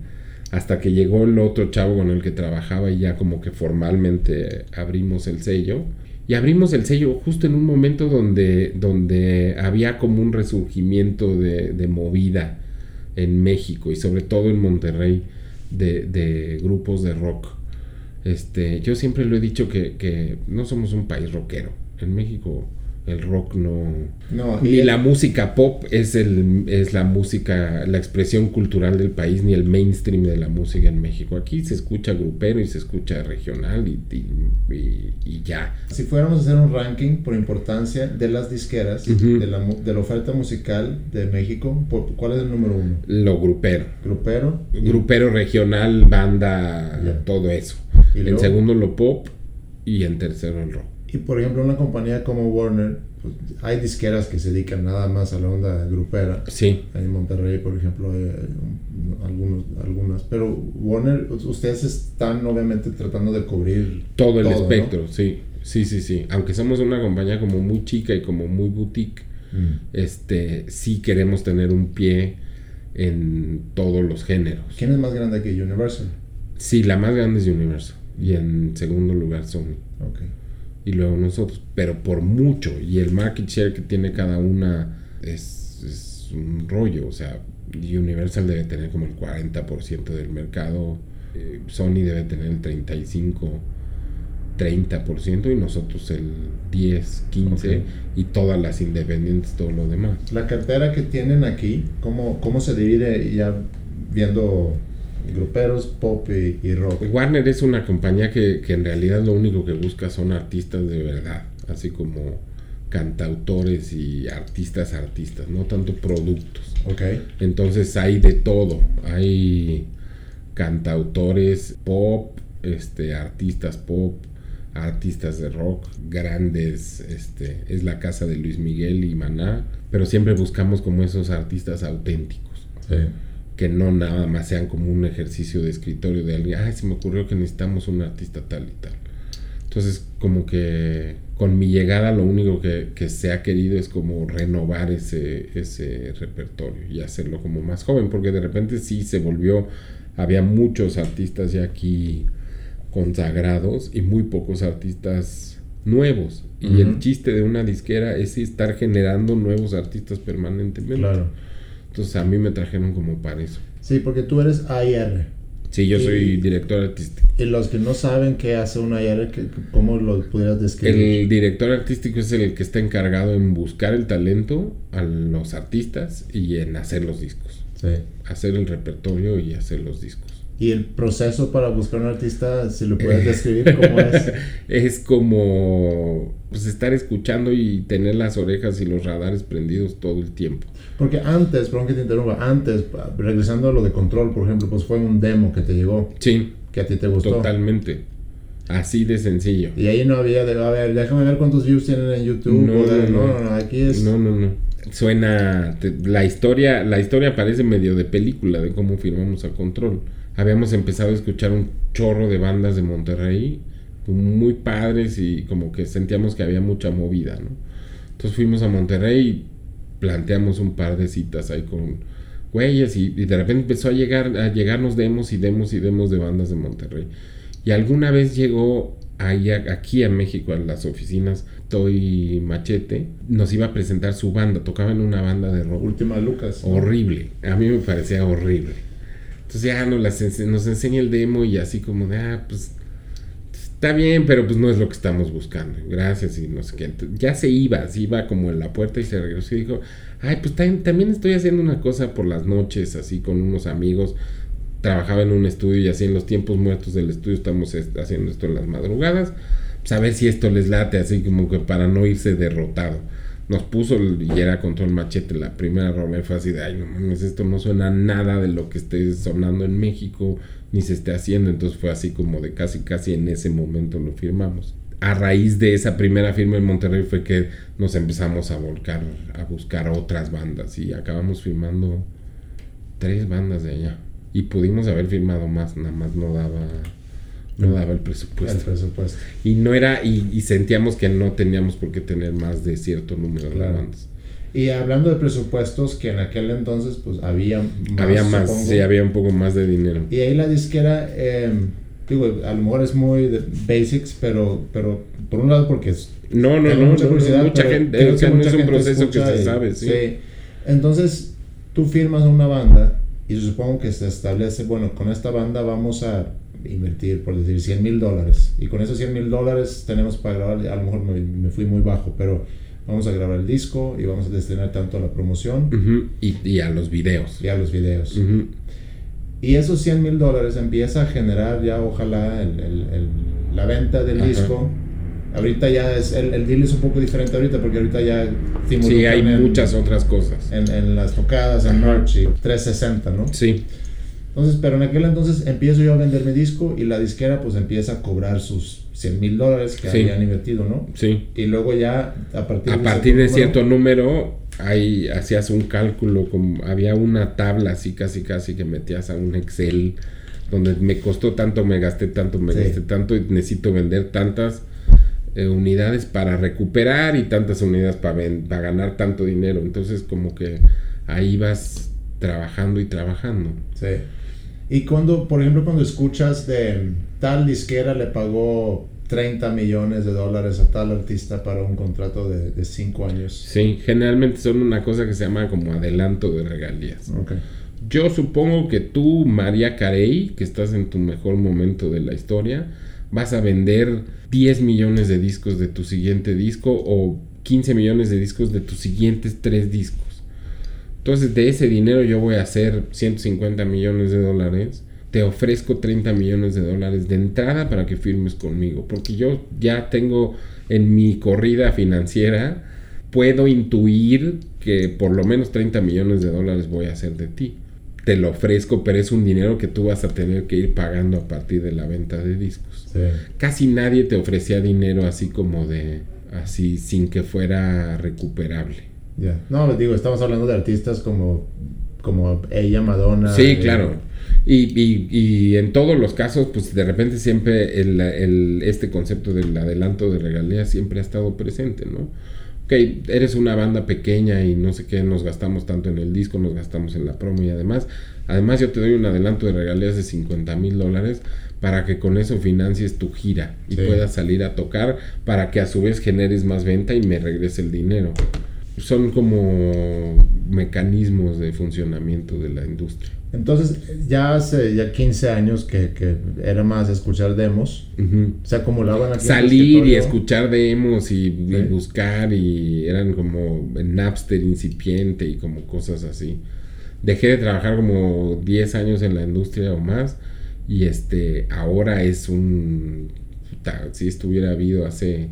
hasta que llegó el otro chavo con el que trabajaba y ya como que formalmente abrimos el sello. Y abrimos el sello justo en un momento donde, donde había como un resurgimiento de, de movida en México y sobre todo en Monterrey de, grupos de rock. Este, yo siempre lo he dicho que, que no somos un país rockero. En México el rock no, no ni la música pop es el es la música la expresión cultural del país ni el mainstream de la música en México. Aquí se escucha grupero y se escucha regional y, y, ya. Si fuéramos a hacer un ranking por importancia de las disqueras de, la, de, la, oferta musical de México ¿cuál es el número uno? lo grupero. Grupero. Grupero regional banda todo eso. En segundo lo pop y en tercero el rock y por ejemplo, una compañía como Warner, pues, hay disqueras que se dedican nada más a la onda grupera. Sí. En Monterrey, por ejemplo, hay algunos, algunas. Pero Warner, ustedes están obviamente tratando de cubrir todo el espectro, sí. Sí, sí, sí. Aunque somos una compañía como muy chica y como muy boutique, mm. este, sí queremos tener un pie en todos los géneros. ¿Quién es más grande que Universal? Sí, la más grande es Universal. Y en segundo lugar Sony. Okay y luego nosotros, pero por mucho. Y el market share que tiene cada una es, es un rollo. O sea, Universal debe tener como el 40% del mercado, eh, Sony debe tener el 35%. 30% y nosotros el 10, 15 y todas las independientes, todo lo demás. La cartera que tienen aquí, ¿cómo, cómo se divide ya viendo gruperos, pop y, rock. Warner es una compañía que, en realidad lo único que busca son artistas de verdad, así como cantautores y artistas artistas, no tanto productos. Ok. Entonces hay de todo, hay cantautores pop, este, artistas pop, artistas de rock, grandes, este, es la casa de Luis Miguel y Maná, pero siempre buscamos como esos artistas auténticos. Sí que no nada más sean como un ejercicio de escritorio de alguien, ay, se me ocurrió que necesitamos un artista tal y tal. Entonces, como que con mi llegada lo único que, que, se ha querido es como renovar ese, ese repertorio y hacerlo como más joven, porque de repente sí se volvió, había muchos artistas ya aquí consagrados y muy pocos artistas nuevos. Y el chiste de una disquera es estar generando nuevos artistas permanentemente. Claro. Entonces a mí me trajeron como para eso. Sí, porque tú eres AIR. Sí, yo soy director artístico. Y los que no saben qué hace un AIR, ¿cómo lo pudieras describir? El director artístico es el que está encargado en buscar el talento a los artistas y en hacer los discos. Sí. Hacer el repertorio y hacer los discos. Y el proceso para buscar un artista, si lo puedes describir, ¿cómo es? es como pues, estar escuchando y tener las orejas y los radares prendidos todo el tiempo. Porque antes, perdón que te interrumpa, antes, regresando a lo de control, por ejemplo, pues fue un demo que te llegó. Sí. Que a ti te gustó. Totalmente. Así de sencillo. Y ahí no había de, a ver, déjame ver cuántos views tienen en YouTube. No, no, no, aquí es... No, no, no. Suena, la historia, la historia parece medio de película de cómo firmamos a control habíamos empezado a escuchar un chorro de bandas de Monterrey, muy padres y como que sentíamos que había mucha movida, ¿no? Entonces fuimos a Monterrey y planteamos un par de citas ahí con güeyes y, de repente empezó a llegar a llegarnos demos y demos y demos de bandas de Monterrey. Y alguna vez llegó ahí aquí a México a las oficinas Toy Machete nos iba a presentar su banda, tocaba en una banda de rock. Última Lucas. Horrible, a mí me parecía horrible. Entonces ya nos, las, nos enseña el demo y así como de, ah, pues está bien, pero pues no es lo que estamos buscando. Gracias y no sé qué. ya se iba, se iba como en la puerta y se regresó y dijo, ay, pues también estoy haciendo una cosa por las noches, así con unos amigos. Trabajaba en un estudio y así en los tiempos muertos del estudio estamos haciendo esto en las madrugadas. Pues a ver si esto les late, así como que para no irse derrotado nos puso y era control machete la primera rola fue así de ay no mames esto no suena nada de lo que esté sonando en México ni se esté haciendo entonces fue así como de casi casi en ese momento lo firmamos a raíz de esa primera firma en Monterrey fue que nos empezamos a volcar a buscar otras bandas y acabamos firmando tres bandas de allá y pudimos haber firmado más nada más no daba no daba el presupuesto. El presupuesto. Y no era, y, sentíamos que no teníamos por qué tener más de cierto número de bandas. Y hablando de presupuestos, que en aquel entonces pues había más. Había más, sí, había un poco más de dinero. Y ahí la disquera, em, digo, a lo mejor es muy de basics, pero, pero por un lado porque es... No, no, no, mucha, mucha gente, sea, no es un proceso que se sabe, sí. sí. Entonces, tú firmas una banda y supongo que se establece, bueno, con esta banda vamos a invertir, por decir, 100 mil dólares. Y con esos 100 mil dólares tenemos para grabar, a lo mejor me, fui muy bajo, pero vamos a grabar el disco y vamos a destinar tanto a la promoción. y, a los videos. Y a los videos. Y esos 100 mil dólares empieza a generar ya, ojalá, el, el, la venta del disco. Ahorita ya es, el, el deal es un poco diferente ahorita porque ahorita ya... Sí, hay muchas otras cosas. En, en las tocadas, en merch y 360, ¿no? Sí. Entonces, pero en aquel entonces empiezo yo a vender mi disco y la disquera pues empieza a cobrar sus 100 mil dólares que habían invertido, ¿no? Sí. Y luego ya a partir, a partir de cierto número, ahí hacías un cálculo, como había una tabla así casi casi que metías a un Excel donde me costó tanto, me gasté tanto, me gasté tanto y necesito vender tantas eh, unidades para recuperar y tantas unidades para, para ganar tanto dinero. Entonces como que ahí vas trabajando y trabajando. Sí. Y cuando, por ejemplo, cuando escuchas de tal disquera le pagó 30 millones de dólares a tal artista para un contrato de 5 años. Sí, generalmente son una cosa que se llama como adelanto de regalías. Okay. Yo supongo que tú, María Carey, que estás en tu mejor momento de la historia, vas a vender 10 millones de discos de tu siguiente disco o 15 millones de discos de tus siguientes 3 discos. Entonces de ese dinero yo voy a hacer 150 millones de dólares. Te ofrezco 30 millones de dólares de entrada para que firmes conmigo. Porque yo ya tengo en mi corrida financiera, puedo intuir que por lo menos 30 millones de dólares voy a hacer de ti. Te lo ofrezco, pero es un dinero que tú vas a tener que ir pagando a partir de la venta de discos. Casi nadie te ofrecía dinero así como de, así sin que fuera recuperable. Ya. No, les digo, estamos hablando de artistas como como ella, Madonna. Sí, claro. Y, y, y, en todos los casos, pues de repente siempre el, el, este concepto del adelanto de regalías siempre ha estado presente, ¿no? Ok, eres una banda pequeña y no sé qué, nos gastamos tanto en el disco, nos gastamos en la promo y además, además yo te doy un adelanto de regalías de 50 mil dólares para que con eso financies tu gira y sí. puedas salir a tocar para que a su vez generes más venta y me regrese el dinero. Son como mecanismos de funcionamiento de la industria. Entonces, ya hace ya 15 años que, que era más escuchar demos, uh -huh. se acumulaban aquí. Salir y escuchar demos y, ¿Sí? y, buscar y eran como Napster incipiente y como cosas así. Dejé de trabajar como 10 años en la industria o más y este ahora es un... Si estuviera habido hace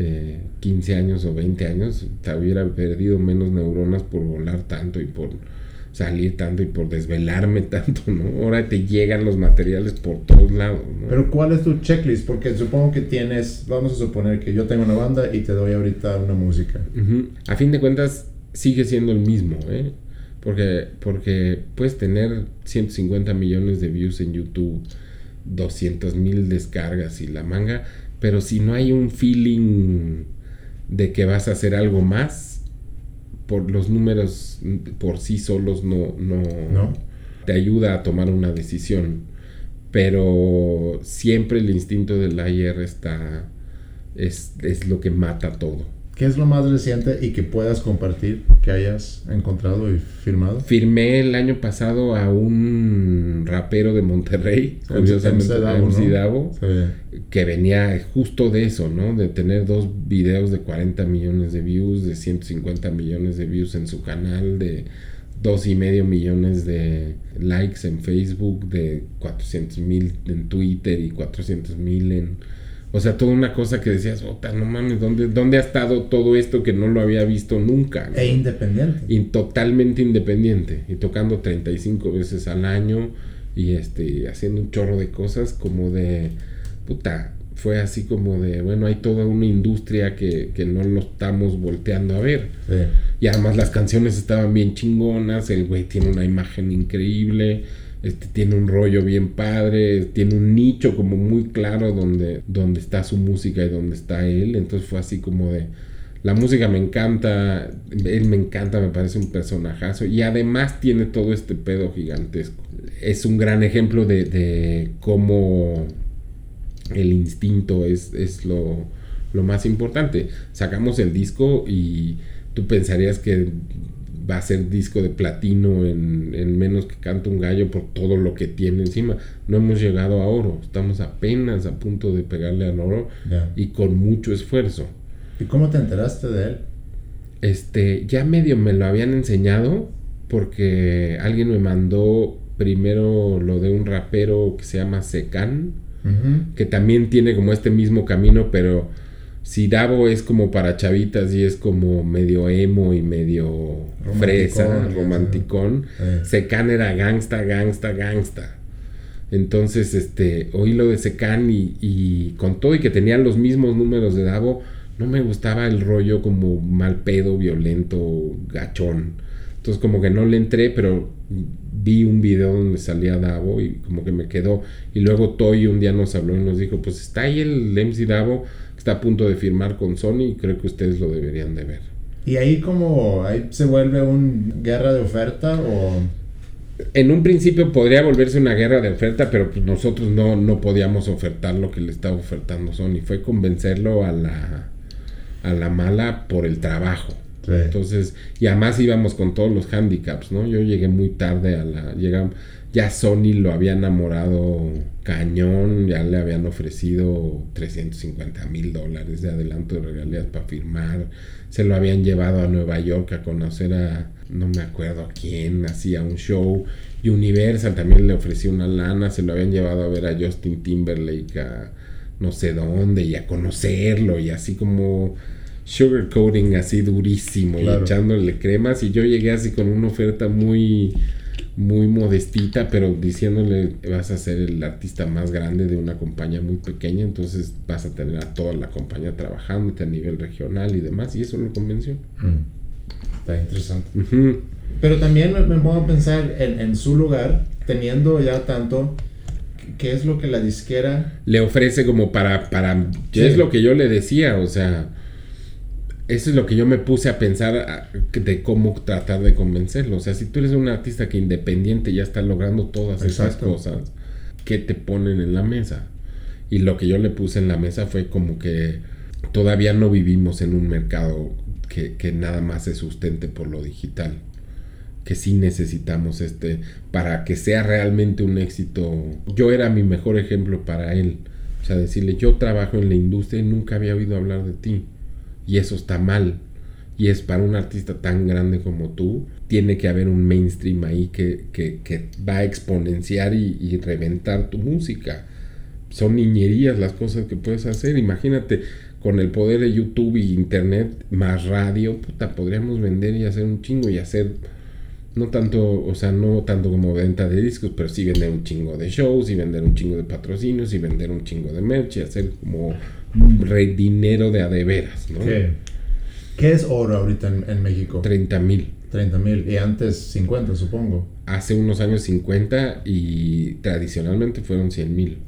eh, 15 años o 20 años, te hubiera perdido menos neuronas por volar tanto y por salir tanto y por desvelarme tanto, ¿no? Ahora te llegan los materiales por todos lados, ¿no? Pero ¿cuál es tu checklist? Porque supongo que tienes, vamos a suponer que yo tengo una banda y te doy ahorita una música. Uh -huh. A fin de cuentas sigue siendo el mismo, ¿eh? Porque, porque puedes tener 150 millones de views en YouTube, 200 mil descargas y la manga, pero si no hay un feeling de que vas a hacer algo más, por los números por sí solos no, no, no, te ayuda a tomar una decisión. Pero siempre el instinto del ayer está. Es, es, lo que mata todo. ¿Qué es lo más reciente y que puedas compartir que hayas encontrado y firmado? Firmé el año pasado a un rapero de Monterrey, curiosamente, Davo, sí. que venía justo de eso, ¿no? De tener dos videos de 40 millones de views, de 150 millones de views en su canal, de dos y medio millones de likes en Facebook, de 400 mil en Twitter y 400 mil en o sea, toda una cosa que decías, Ota, no mames, ¿dónde, ¿dónde ha estado todo esto que no lo había visto nunca? ¿no? E independiente. Y totalmente independiente. Y tocando 35 veces al año y este haciendo un chorro de cosas como de, puta, fue así como de, bueno, hay toda una industria que, que no lo estamos volteando a ver. Sí. Y además las canciones estaban bien chingonas, el güey tiene una imagen increíble este, tiene un rollo bien padre, tiene un nicho como muy claro donde, donde está su música y donde está él. Entonces fue así como de, la música me encanta, él me encanta, me parece un personajazo y además tiene todo este pedo gigantesco. Es un gran ejemplo de, de cómo el instinto es, es lo, lo más importante. Sacamos el disco y tú pensarías que va a ser disco de platino en, en, menos que canta un gallo por todo lo que tiene encima. No hemos llegado a oro, estamos apenas a punto de pegarle al oro yeah. y con mucho esfuerzo. ¿Y cómo te enteraste de él? Este, ya medio me lo habían enseñado porque alguien me mandó primero lo de un rapero que se llama Secan, uh -huh. que también tiene como este mismo camino, pero si Davo es como para chavitas y es como medio emo y medio romanticón, fresa, romanticón, eh. Secan era gangsta, gangsta, gangsta. Entonces, este, oí lo de Secan y, y, con todo y que tenían los mismos números de Davo, no me gustaba el rollo como mal pedo, violento, gachón. Entonces como que no le entré, pero vi un video donde salía Davo y como que me quedó. Y luego Toy un día nos habló y nos dijo, pues está ahí el MC Davo está a punto de firmar con Sony y creo que ustedes lo deberían de ver. ¿Y ahí como ahí se vuelve una guerra de oferta o...? En un principio podría volverse una guerra de oferta, pero pues nosotros no, no podíamos ofertar lo que le estaba ofertando Sony. Fue convencerlo a la, a la mala por el trabajo. Sí. Entonces, y además íbamos con todos los handicaps, ¿no? Yo llegué muy tarde a la... Llegamos, ya Sony lo había enamorado cañón, ya le habían ofrecido 350 mil dólares de adelanto de regalías para firmar, se lo habían llevado a Nueva York a conocer a, no me acuerdo a quién, hacía un show, Universal también le ofreció una lana, se lo habían llevado a ver a Justin Timberlake a no sé dónde y a conocerlo y así como sugarcoating así durísimo claro. y echándole cremas. Y yo llegué así con una oferta muy muy modestita, pero diciéndole vas a ser el artista más grande de una compañía muy pequeña, entonces vas a tener a toda la compañía trabajando a nivel regional y demás, y eso lo convenció. Mm. Está interesante. Uh -huh. Pero también me, pongo a pensar en, en, su lugar, teniendo ya tanto, ¿qué es lo que la disquera... Le ofrece como para... para Es lo que yo le decía, o sea... Eso es lo que yo me puse a pensar de cómo tratar de convencerlo. O sea, si tú eres un artista que independiente ya está logrando todas esas cosas, ¿qué te ponen en la mesa? Y lo que yo le puse en la mesa fue como que todavía no vivimos en un mercado que, que nada más se sustente por lo digital que sí necesitamos este para que sea realmente un éxito. Yo era mi mejor ejemplo para él. O sea, decirle, yo trabajo en la industria y nunca había oído hablar de ti. Y eso está mal. Y es para un artista tan grande como tú, tiene que haber un mainstream ahí que, que, va a exponenciar y, reventar tu música. Son niñerías las cosas que puedes hacer. Imagínate, con el poder de YouTube y Internet más radio, puta, podríamos vender y hacer un chingo y hacer no tanto, o sea, no tanto como venta de discos, pero sí vender un chingo de shows y vender un chingo de patrocinios y vender un chingo de merch y hacer como dinero de adeveras, ¿no? ¿Qué? ¿Qué es oro ahorita en, México? 30 mil. 30 mil. Y antes 50, supongo. Hace unos años 50 y tradicionalmente fueron 100 mil.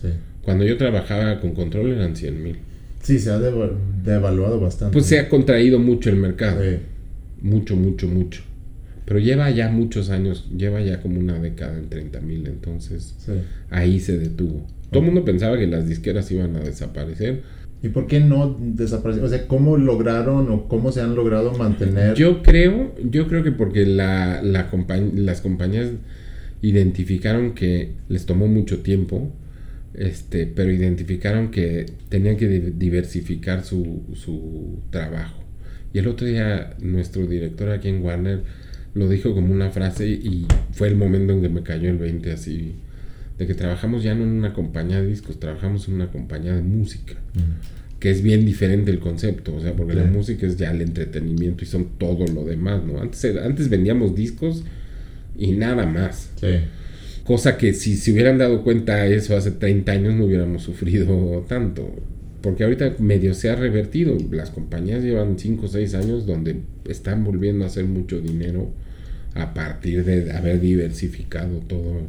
Sí. Cuando yo trabajaba con control eran 100 mil. Sí, se ha devaluado bastante. Pues se ha contraído mucho el mercado. Sí. Mucho, mucho, mucho. Pero lleva ya muchos años, lleva ya como una década en 30 mil, entonces ahí se detuvo. Todo el mundo pensaba que las disqueras iban a desaparecer. ¿Y por qué no desaparecieron? O sea, ¿cómo lograron o cómo se han logrado mantener? Yo creo, yo creo que porque la, la las compañías identificaron que les tomó mucho tiempo, este, pero identificaron que tenían que diversificar su, su trabajo. Y el otro día nuestro director aquí en Warner lo dijo como una frase y fue el momento en que me cayó el 20 así, de que trabajamos ya no en una compañía de discos, trabajamos en una compañía de música, que es bien diferente el concepto, o sea, porque la música es ya el entretenimiento y son todo lo demás, ¿no? Antes, antes vendíamos discos y nada más. Cosa que si se hubieran dado cuenta eso hace 30 años no hubiéramos sufrido tanto. Porque ahorita medio se ha revertido. Las compañías llevan 5 o 6 años donde están volviendo a hacer mucho dinero a partir de haber diversificado todo,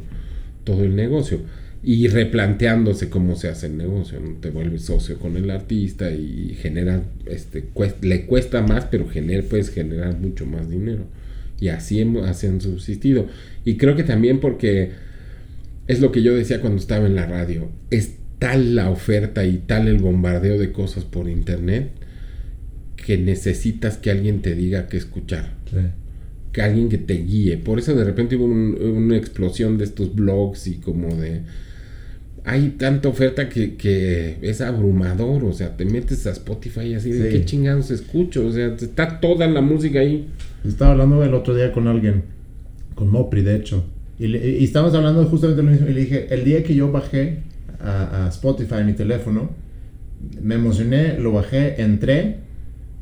todo el negocio y replanteándose cómo se hace el negocio, ¿no? te vuelves socio con el artista y genera, este, le cuesta más, pero gener, puedes generar mucho más dinero. Y así, así han subsistido. Y creo que también porque es lo que yo decía cuando estaba en la radio, es tal la oferta y tal el bombardeo de cosas por internet que necesitas que alguien te diga qué escuchar. Que alguien que te guíe. Por eso de repente hubo una explosión de estos blogs y como de... Hay tanta oferta que, es abrumador. O sea, te metes a Spotify y así de qué chingados escucho. O sea, está toda la música ahí. Estaba hablando el otro día con alguien, con Mopri de hecho. Y, y estábamos hablando justamente de lo mismo. Y le dije, el día que yo bajé a, a Spotify en mi teléfono, me emocioné, lo bajé, entré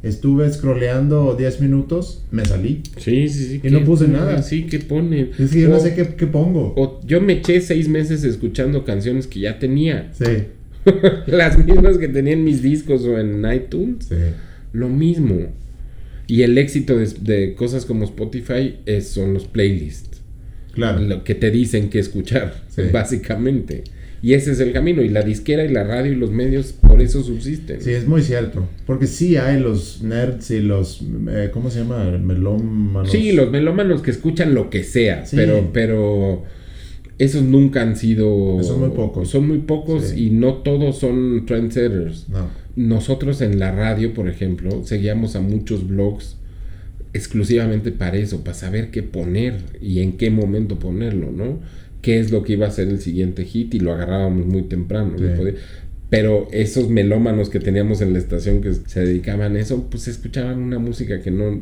Estuve scrolleando 10 minutos, me salí. Sí, sí, sí. Y no puse nada. Sí, ¿qué pone? Es que yo no sé qué, qué, pongo. O yo me eché seis meses escuchando canciones que ya tenía. Sí. Las mismas que tenía en mis discos o en iTunes. Sí. Lo mismo. Y el éxito de, de cosas como Spotify es, son los playlists. Claro. Lo que te dicen que escuchar, básicamente. Y ese es el camino. Y la disquera y la radio y los medios por eso subsisten. Sí, es muy cierto. Porque sí hay los nerds y los... Eh, ¿Cómo se llama? Melómanos. Sí, los melómanos que escuchan lo que sea. Pero, pero esos nunca han sido... Son muy pocos. Son muy pocos y no todos son trendsetters. No. Nosotros en la radio, por ejemplo, seguíamos a muchos blogs exclusivamente para eso, para saber qué poner y en qué momento ponerlo, ¿no? Qué es lo que iba a ser el siguiente hit y lo agarrábamos muy temprano. Pero esos melómanos que teníamos en la estación que se dedicaban a eso, pues escuchaban una música que no,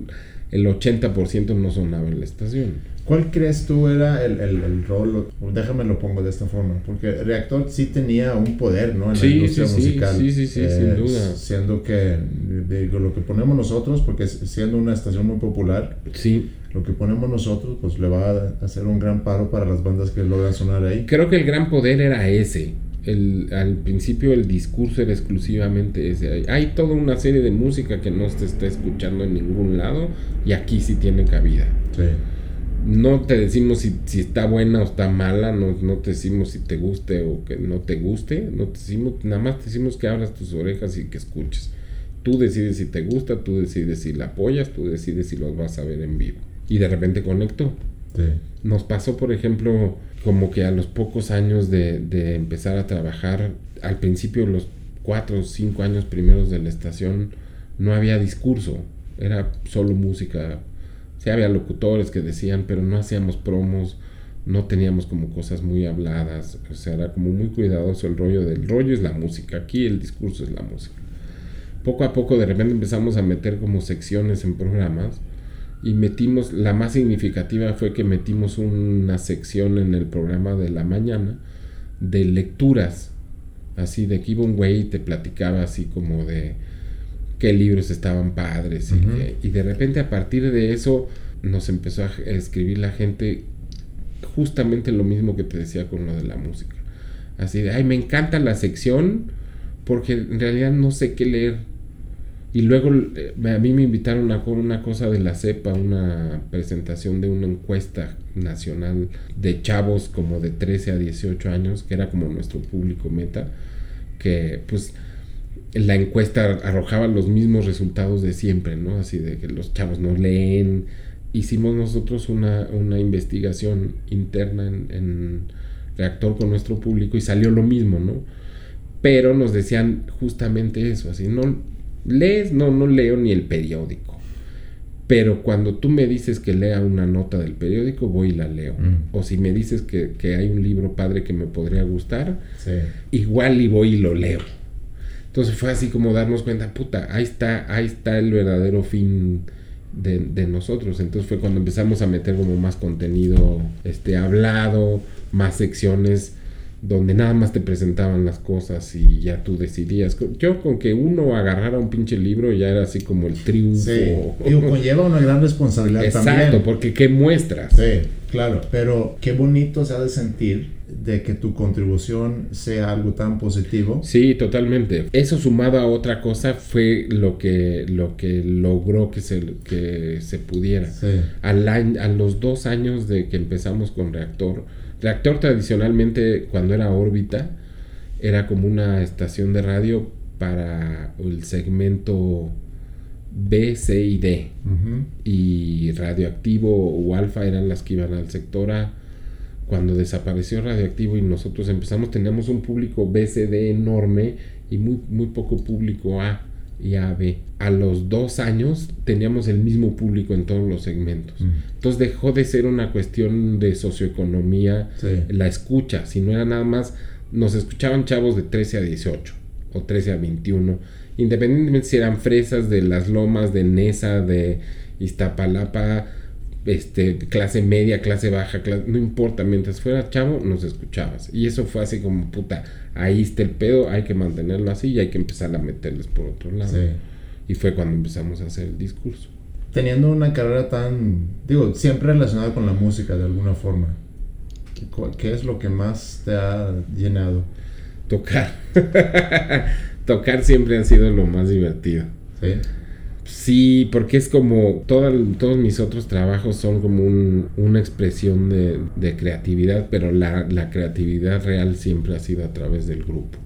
el 80% no sonaba en la estación. ¿Cuál crees tú era el, el, rol? Déjame lo pongo de esta forma, porque Reactor sí tenía un poder, ¿no? En la industria musical. Sí, sí, sí, sin eh, duda. Siendo que, digo, lo que ponemos nosotros, porque siendo una estación muy popular, sí lo que ponemos nosotros, pues le va a hacer un gran paro para las bandas que logran sonar ahí. Creo que el gran poder era ese. El, al principio el discurso era exclusivamente ese. Hay toda una serie de música que no se está escuchando en ningún lado y aquí sí tiene cabida. No te decimos si, si, está buena o está mala, no, no te decimos si te guste o que no te guste, no te decimos, nada más te decimos que abras tus orejas y que escuches. Tú decides si te gusta, tú decides si la apoyas, tú decides si los vas a ver en vivo. Y de repente conectó. Nos pasó, por ejemplo, como que a los pocos años de, de empezar a trabajar, al principio los cuatro o cinco años primeros de la estación, no había discurso, era solo música. Sí había locutores que decían, pero no hacíamos promos, no teníamos como cosas muy habladas, o sea, era como muy cuidadoso el rollo del rollo es la música, aquí el discurso es la música. Poco a poco de repente empezamos a meter como secciones en programas y metimos, la más significativa fue que metimos una sección en el programa de la mañana de lecturas, así de que iba un güey y te platicaba así como de qué libros estaban padres y, y de repente a partir de eso nos empezó a escribir la gente justamente lo mismo que te decía con lo de la música. Así de, ay, me encanta la sección porque en realidad no sé qué leer y luego eh, a mí me invitaron a una cosa de la CEPA, una presentación de una encuesta nacional de chavos como de 13 a 18 años, que era como nuestro público meta, que pues la encuesta arrojaba los mismos resultados de siempre, ¿no? Así de que los chavos no leen. Hicimos nosotros una, una investigación interna en, en reactor con nuestro público y salió lo mismo, ¿no? Pero nos decían justamente eso, así, no, ¿Lees? No, no leo ni el periódico. Pero cuando tú me dices que lea una nota del periódico, voy y la leo. Mm. O si me dices que, hay un libro padre que me podría gustar, igual y voy y lo leo. Entonces fue así como darnos cuenta, puta, ahí está, ahí está el verdadero fin de, de, nosotros. Entonces fue cuando empezamos a meter como más contenido este, hablado, más secciones donde nada más te presentaban las cosas y ya tú decidías. Yo con que uno agarrara un pinche libro ya era así como el triunfo. Sí, digo, conlleva una gran responsabilidad también. Exacto, porque ¿qué muestras? Sí, claro, pero qué bonito se ha de sentir de que tu contribución sea algo tan positivo. Sí, totalmente. Eso sumado a otra cosa fue lo que, lo que logró que se, que se pudiera. Sí. Al a los dos años de que empezamos con Reactor, Reactor tradicionalmente, cuando era órbita, era como una estación de radio para el segmento B, C y D. Y radioactivo o alfa eran las que iban al sector A. Cuando desapareció radioactivo y nosotros empezamos, teníamos un público B, C, D enorme y muy, muy poco público A y AB. A los dos años teníamos el mismo público en todos los segmentos. Mm. Entonces dejó de ser una cuestión de socioeconomía la escucha, sino era nada más, nos escuchaban chavos de 13 a 18 o 13 a 21, independientemente si eran fresas de las lomas, de Nesa, de Iztapalapa, este, clase media, clase baja, no importa, mientras fuera chavo nos escuchabas. Y eso fue así como, puta, ahí está el pedo, hay que mantenerlo así y hay que empezar a meterles por otro lado. Y fue cuando empezamos a hacer el discurso. Teniendo una carrera tan, digo, siempre relacionada con la música de alguna forma, ¿qué es lo que más te ha llenado? Tocar. Tocar siempre ha sido lo más divertido. Sí. Sí, porque es como todos mis otros trabajos son como una expresión de, creatividad, pero la, creatividad real siempre ha sido a través del grupo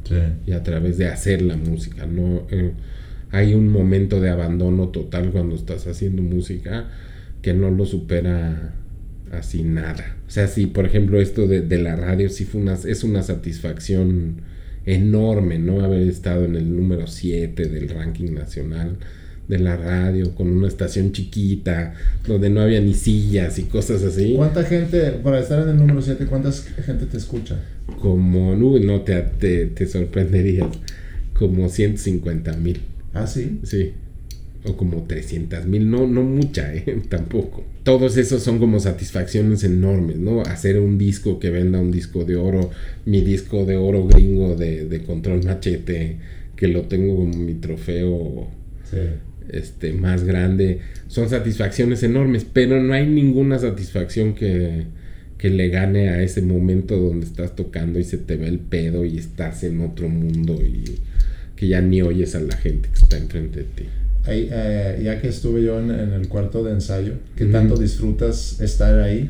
y a través de hacer la música. No eh, hay un momento de abandono total cuando estás haciendo música que no lo supera así nada. O sea, sí, por ejemplo, esto de, de la radio sí fue una, es una satisfacción enorme, ¿no? Haber estado en el número 7 del ranking nacional de la radio, con una estación chiquita, donde no había ni sillas y cosas así. ¿Cuánta gente, para estar en el número 7, cuánta gente te escucha? Como, no, no te, te, te sorprenderías, como 150 mil. ¿Ah, sí? Sí. O como 300 mil, no, no mucha, ¿eh? tampoco. Todos esos son como satisfacciones enormes, ¿no? Hacer un disco que venda un disco de oro, mi disco de oro gringo de, de Control Machete, que lo tengo como mi trofeo. Sí este, más grande, son satisfacciones enormes, pero no hay ninguna satisfacción que, que le gane a ese momento donde estás tocando y se te ve el pedo y estás en otro mundo y que ya ni oyes a la gente que está enfrente de ti. eh, ya que estuve yo en, el cuarto de ensayo, ¿qué tanto disfrutas estar ahí?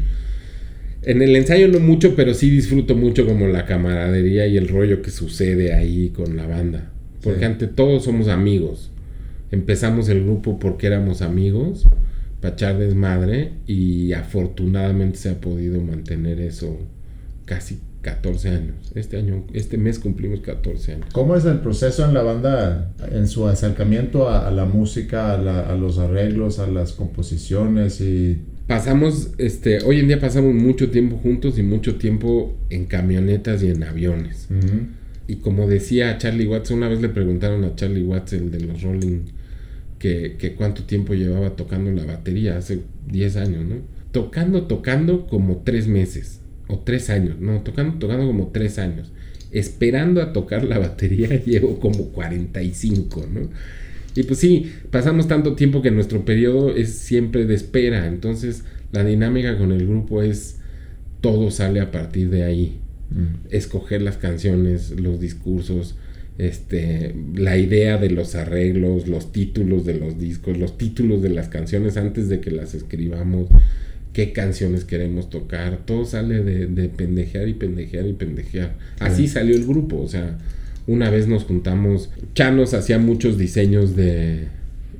En el ensayo no mucho, pero sí disfruto mucho como la camaradería y el rollo que sucede ahí con la banda. Porque ante todo somos amigos. Empezamos el grupo porque éramos amigos, para echar desmadre, y afortunadamente se ha podido mantener eso casi 14 años. Este año, este mes cumplimos 14 años. ¿Cómo es el proceso en la banda, en su acercamiento a, la música, a, los arreglos, a las composiciones y... Pasamos, este, hoy en día pasamos mucho tiempo juntos y mucho tiempo en camionetas y en aviones. Y como decía Charlie Watts, una vez le preguntaron a Charlie Watts, el de los Rolling, que, que cuánto tiempo llevaba tocando la batería, hace 10 años, ¿no? Tocando, tocando como 3 meses o tres años, no, tocando, tocando como tres años. Esperando a tocar la batería llevo como 45, ¿no? Y pues sí, pasamos tanto tiempo que nuestro periodo es siempre de espera, entonces la dinámica con el grupo es todo sale a partir de ahí. Mm. Escoger las canciones, los discursos, este, la idea de los arreglos, los títulos de los discos, los títulos de las canciones antes de que las escribamos qué canciones queremos tocar. Todo sale de, pendejear y pendejear y pendejear. Así salió el grupo, o sea, una vez nos juntamos, Chanos hacía muchos diseños de,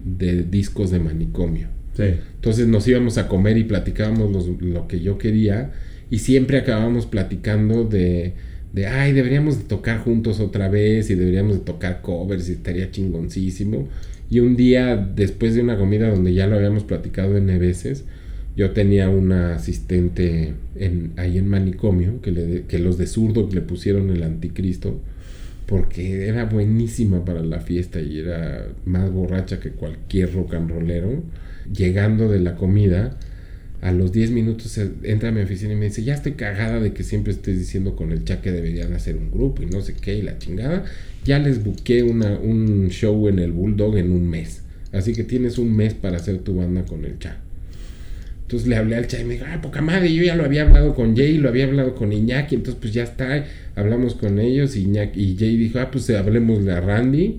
de discos de manicomio. Entonces nos íbamos a comer y platicábamos lo que yo quería y siempre acabábamos platicando de, de, ay, deberíamos de tocar juntos otra vez y deberíamos de tocar covers y estaría chingoncísimo. Y un día después de una comida donde ya lo habíamos platicado N veces, yo tenía una asistente en, ahí en manicomio que, le, que los de zurdo le pusieron el anticristo porque era buenísima para la fiesta y era más borracha que cualquier rock and rollero. Llegando de la comida, a los 10 minutos entra a mi oficina y me dice, ya estoy cagada de que siempre estés diciendo con el chat que deberían hacer un grupo y no sé qué y la chingada. Ya les busqué una, un show en el Bulldog en un mes. Así que tienes un mes para hacer tu banda con el chat. Entonces le hablé al Chay y me dijo, poca madre, yo ya lo había hablado con Jay, lo había hablado con Iñaki, entonces pues ya está, hablamos con ellos y, Iñaki, y Jay dijo, ah, pues hablemos a Randy.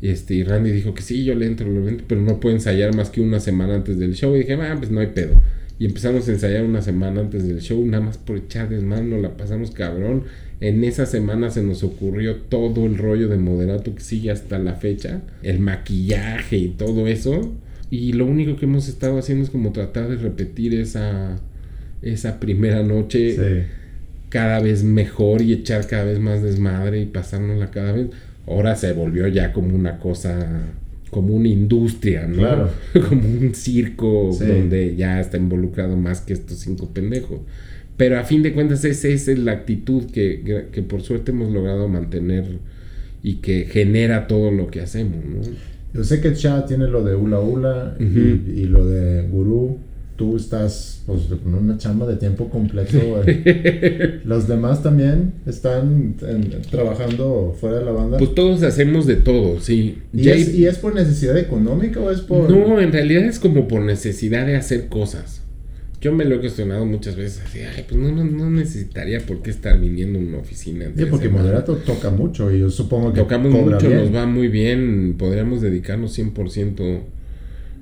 Y, este, y Randy dijo que sí, yo le entro, lo entro, pero no puedo ensayar más que una semana antes del show. Y dije, ah, pues no hay pedo. Y empezamos a ensayar una semana antes del show, nada más por echar desmano, la pasamos cabrón. En esa semana se nos ocurrió todo el rollo de moderato que sigue hasta la fecha, el maquillaje y todo eso y lo único que hemos estado haciendo es como tratar de repetir esa, esa primera noche cada vez mejor y echar cada vez más desmadre y pasárnosla cada vez. Ahora se volvió ya como una cosa, como una industria, ¿no? Claro. como un circo donde ya está involucrado más que estos cinco pendejos. Pero a fin de cuentas esa es la actitud que, que por suerte hemos logrado mantener y que genera todo lo que hacemos, ¿no? Yo sé que Cha tiene lo de Ula Ula y, lo de Guru. Tú estás pues, con una chamba de tiempo completo. Los demás también están trabajando fuera de la banda. Pues todos hacemos de todo, sí. ¿Y, es, por necesidad económica o es por.? No, en realidad es como por necesidad de hacer cosas. Yo me lo he cuestionado muchas veces así, ay, pues no, no, necesitaría por qué estar viniendo a una oficina. Sí, porque Moderato toca mucho y yo supongo que Tocamos mucho, nos va muy bien, podríamos dedicarnos 100%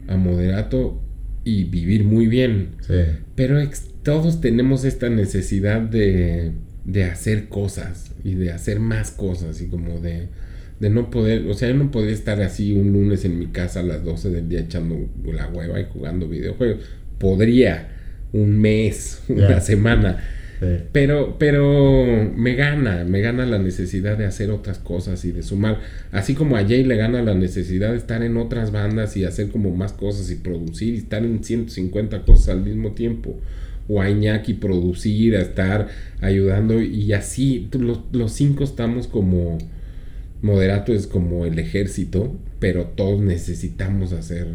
a Moderato y vivir muy bien. Sí. Pero todos tenemos esta necesidad de, de hacer cosas y de hacer más cosas y como de, de no poder, o sea, yo no podría estar así un lunes en mi casa a las 12 del día echando la hueva y jugando videojuegos. Podría, un mes, una semana. Pero, pero me gana, me gana la necesidad de hacer otras cosas y de sumar. Así como a Jay le gana la necesidad de estar en otras bandas y hacer como más cosas y producir y estar en 150 cosas al mismo tiempo. O a Iñaki producir, a estar ayudando y así. Los, los cinco estamos como. Moderato es como el ejército, pero todos necesitamos hacer.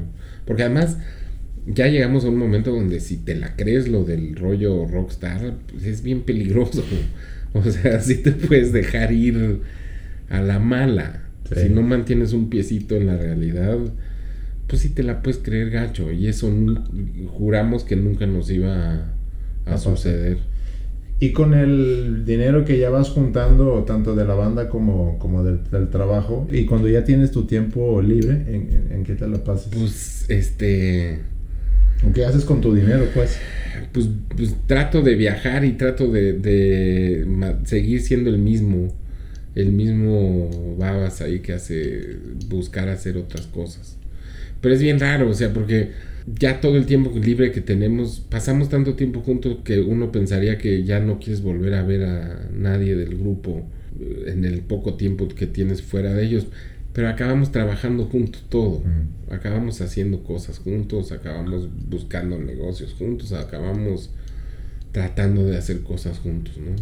Porque además ya llegamos a un momento donde si te la crees lo del rollo rockstar, pues es bien peligroso. O sea, si te puedes dejar ir a la mala. Si no mantienes un piecito en la realidad, pues sí te la puedes creer gacho. Y eso juramos que nunca nos iba a, suceder. Y con el dinero que ya vas juntando, tanto de la banda como, como del, trabajo, y cuando ya tienes tu tiempo libre, ¿en, en, qué te la pasas? Pues, este... ¿Qué haces con tu dinero, pues? Pues, pues trato de viajar y trato de, de seguir siendo el mismo, el mismo babas ahí que hace buscar hacer otras cosas. Pero es bien raro, o sea, porque ya todo el tiempo libre que tenemos, pasamos tanto tiempo juntos que uno pensaría que ya no quieres volver a ver a nadie del grupo eh, en el poco tiempo que tienes fuera de ellos. Pero acabamos trabajando juntos todo, acabamos haciendo cosas juntos, acabamos buscando negocios juntos, acabamos tratando de hacer cosas juntos, ¿no?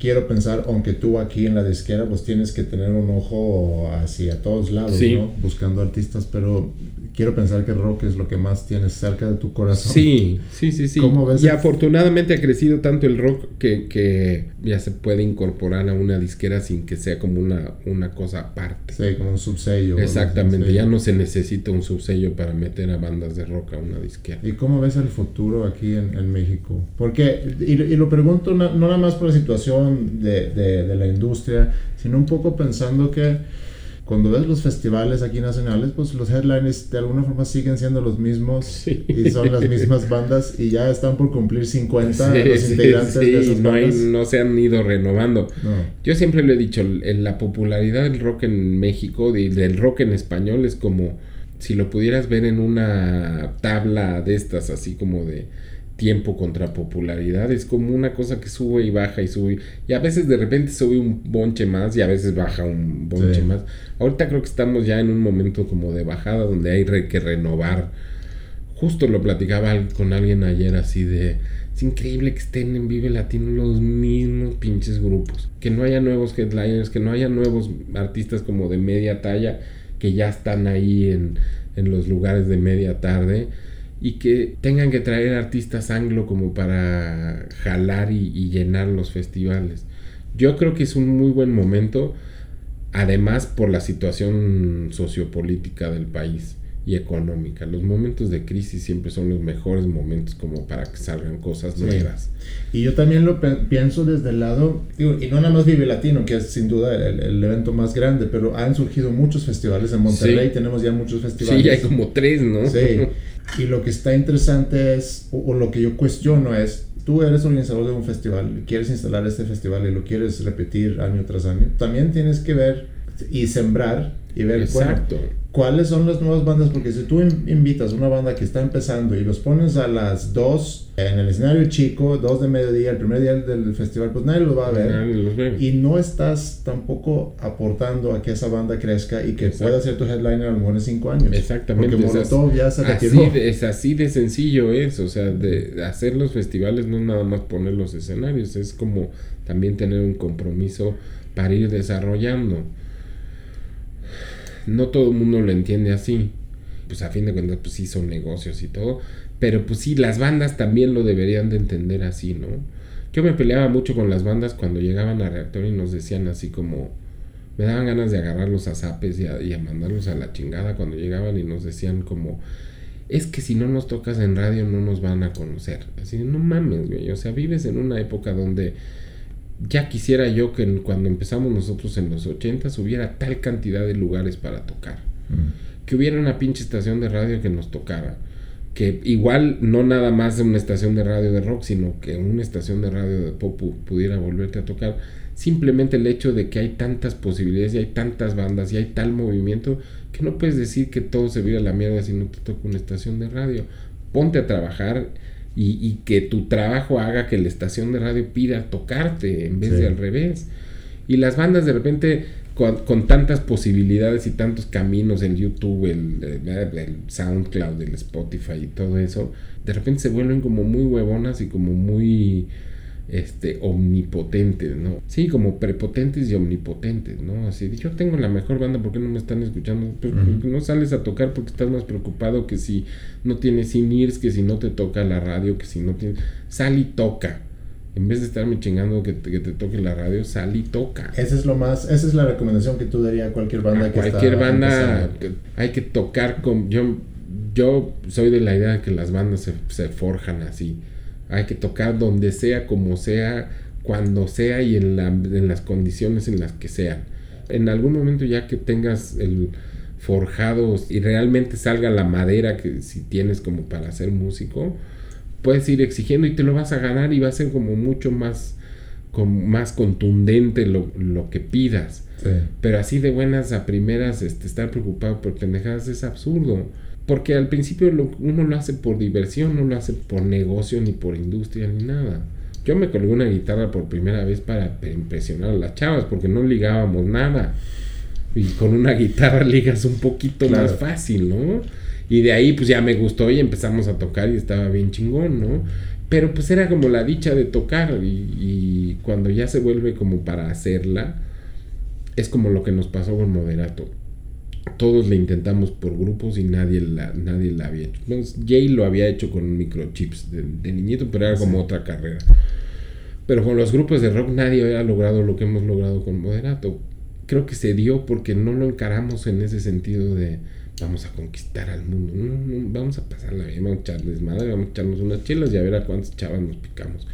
quiero pensar, aunque tú aquí en la disquera, pues tienes que tener un ojo hacia todos lados, ¿no? Buscando artistas, pero quiero pensar que rock es lo que más tienes cerca de tu corazón. Sí, sí, sí, sí. ¿Cómo ves? Y afortunadamente ha crecido tanto el rock que, que, ya se puede incorporar a una disquera sin que sea como una, una cosa aparte. Sí, como un subsello. Exactamente, ya no se necesita un subsello para meter a bandas de rock a una disquera. ¿Y cómo ves el futuro aquí en, en México? Porque, y, y lo pregunto no, no, nada más por la situación de, de, de la industria, sino un poco pensando que cuando ves los festivales aquí nacionales, pues los headliners de alguna forma siguen siendo los mismos y son las mismas bandas y ya están por cumplir 50 los integrantes de esas no, no se han ido renovando. Yo siempre lo he dicho, la popularidad del rock en México y del rock en español es como si lo pudieras ver en una tabla de estas, así como de tiempo contra popularidad. Es como una cosa que sube y baja y sube. Y a veces de repente sube un bonche más y a veces baja un bonche más. Ahorita creo que estamos ya en un momento como de bajada donde hay que renovar. Justo lo platicaba con alguien ayer así de... Es increíble que estén en Vive Latino los mismos pinches grupos. Que no haya nuevos headliners, que no haya nuevos artistas como de media talla que ya están ahí en, en los lugares de media tarde y que tengan que traer artistas anglo como para jalar y, llenar los festivales. Yo creo que es un muy buen momento, además por la situación sociopolítica del país y económica. Los momentos de crisis siempre son los mejores momentos como para que salgan cosas nuevas. Y yo también lo pienso desde el lado, digo, y no nada más Vive Latino, que es sin duda el, evento más grande, pero han surgido muchos festivales en Monterrey, tenemos ya muchos festivales. Sí, hay como tres, ¿no? Sí. Y lo que está interesante es, o, lo que yo cuestiono es, tú eres organizador de un festival, quieres instalar este festival y lo quieres repetir año tras año, también tienes que ver y sembrar y ver Exacto cuáles son las nuevas bandas, porque si tú invitas una banda que está empezando y los pones a las 2 en el escenario chico, 2 de mediodía, el primer día del festival, pues nadie los va a ver. Y no estás tampoco aportando a que esa banda crezca y que pueda ser tu headliner a lo mejor en 5 años. Exactamente. Porque Molotov ya se así es así de sencillo es, o sea, de hacer los festivales no es nada más poner los escenarios, es como también tener un compromiso para ir desarrollando no todo el mundo lo entiende así. Pues a fin de cuentas, pues sí son negocios y todo. Pero pues sí, las bandas también lo deberían de entender así, ¿no? Yo me peleaba mucho con las bandas cuando llegaban a reactor y nos decían así como... Me daban ganas de agarrarlos a zapes y a, y a mandarlos a la chingada cuando llegaban y nos decían como... Es que si no nos tocas en radio no nos van a conocer. Así, no mames, güey. O sea, vives en una época donde ya quisiera yo que cuando empezamos nosotros en los 80 hubiera tal cantidad de lugares para tocar. Mm. Que hubiera una pinche estación de radio que nos tocara. Que igual no nada más una estación de radio de rock, sino que una estación de radio de pop pudiera volverte a tocar. Simplemente el hecho de que hay tantas posibilidades y hay tantas bandas y hay tal movimiento que no puedes decir que todo se vira a la mierda si no te toca una estación de radio. Ponte a trabajar y, que tu trabajo haga que la estación de radio pida tocarte en vez de al revés. Y las bandas de repente con, tantas posibilidades y tantos caminos, en YouTube, el, el, SoundCloud, el Spotify y todo eso, de repente se vuelven como muy huevonas y como muy este, omnipotentes, ¿no? Sí, como prepotentes y omnipotentes, ¿no? Así, yo tengo la mejor banda, ¿por qué no me están escuchando? Pues, no sales a tocar porque estás más preocupado que si no tienes sin ears, que si no te toca la radio, que si no tienes... Sal y toca. En vez de estarme chingando que te, que te toque la radio, sal y toca. Esa es lo más, esa es la recomendación que tú darías a cualquier banda a que cualquier banda hay que tocar con yo yo soy de la idea de que las bandas se, se forjan así Hay que tocar donde sea, como sea, cuando sea y en, la, en las condiciones en las que sean. En algún momento ya que tengas el forjado y realmente salga la madera que si tienes como para ser músico, puedes ir exigiendo y te lo vas a ganar y va a ser como mucho más, más contundente lo, lo que pidas. Pero así de buenas a primeras, este, estar preocupado por pendejadas es absurdo. Porque al principio uno lo hace por diversión, no lo hace por negocio, ni por industria, ni nada. Yo me colgué una guitarra por primera vez para impresionar a las chavas, porque no ligábamos nada. Y con una guitarra ligas un poquito más fácil, ¿no? Y de ahí pues ya me gustó y empezamos a tocar y estaba bien chingón, ¿no? Pero pues era como la dicha de tocar y, cuando ya se vuelve como para hacerla, es como lo que nos pasó con Moderato. Todos le intentamos por grupos y nadie la, nadie la había hecho. Jay lo había hecho con microchips de, de niñito, pero era como otra carrera. Pero con los grupos de rock nadie había logrado lo que hemos logrado con Moderato. Creo que se dio porque no lo encaramos en ese sentido de vamos a conquistar al mundo. vamos a pasarla bien, vamos a echarles madre, vamos a echarnos unas chelas y a ver a cuántas chavas nos picamos.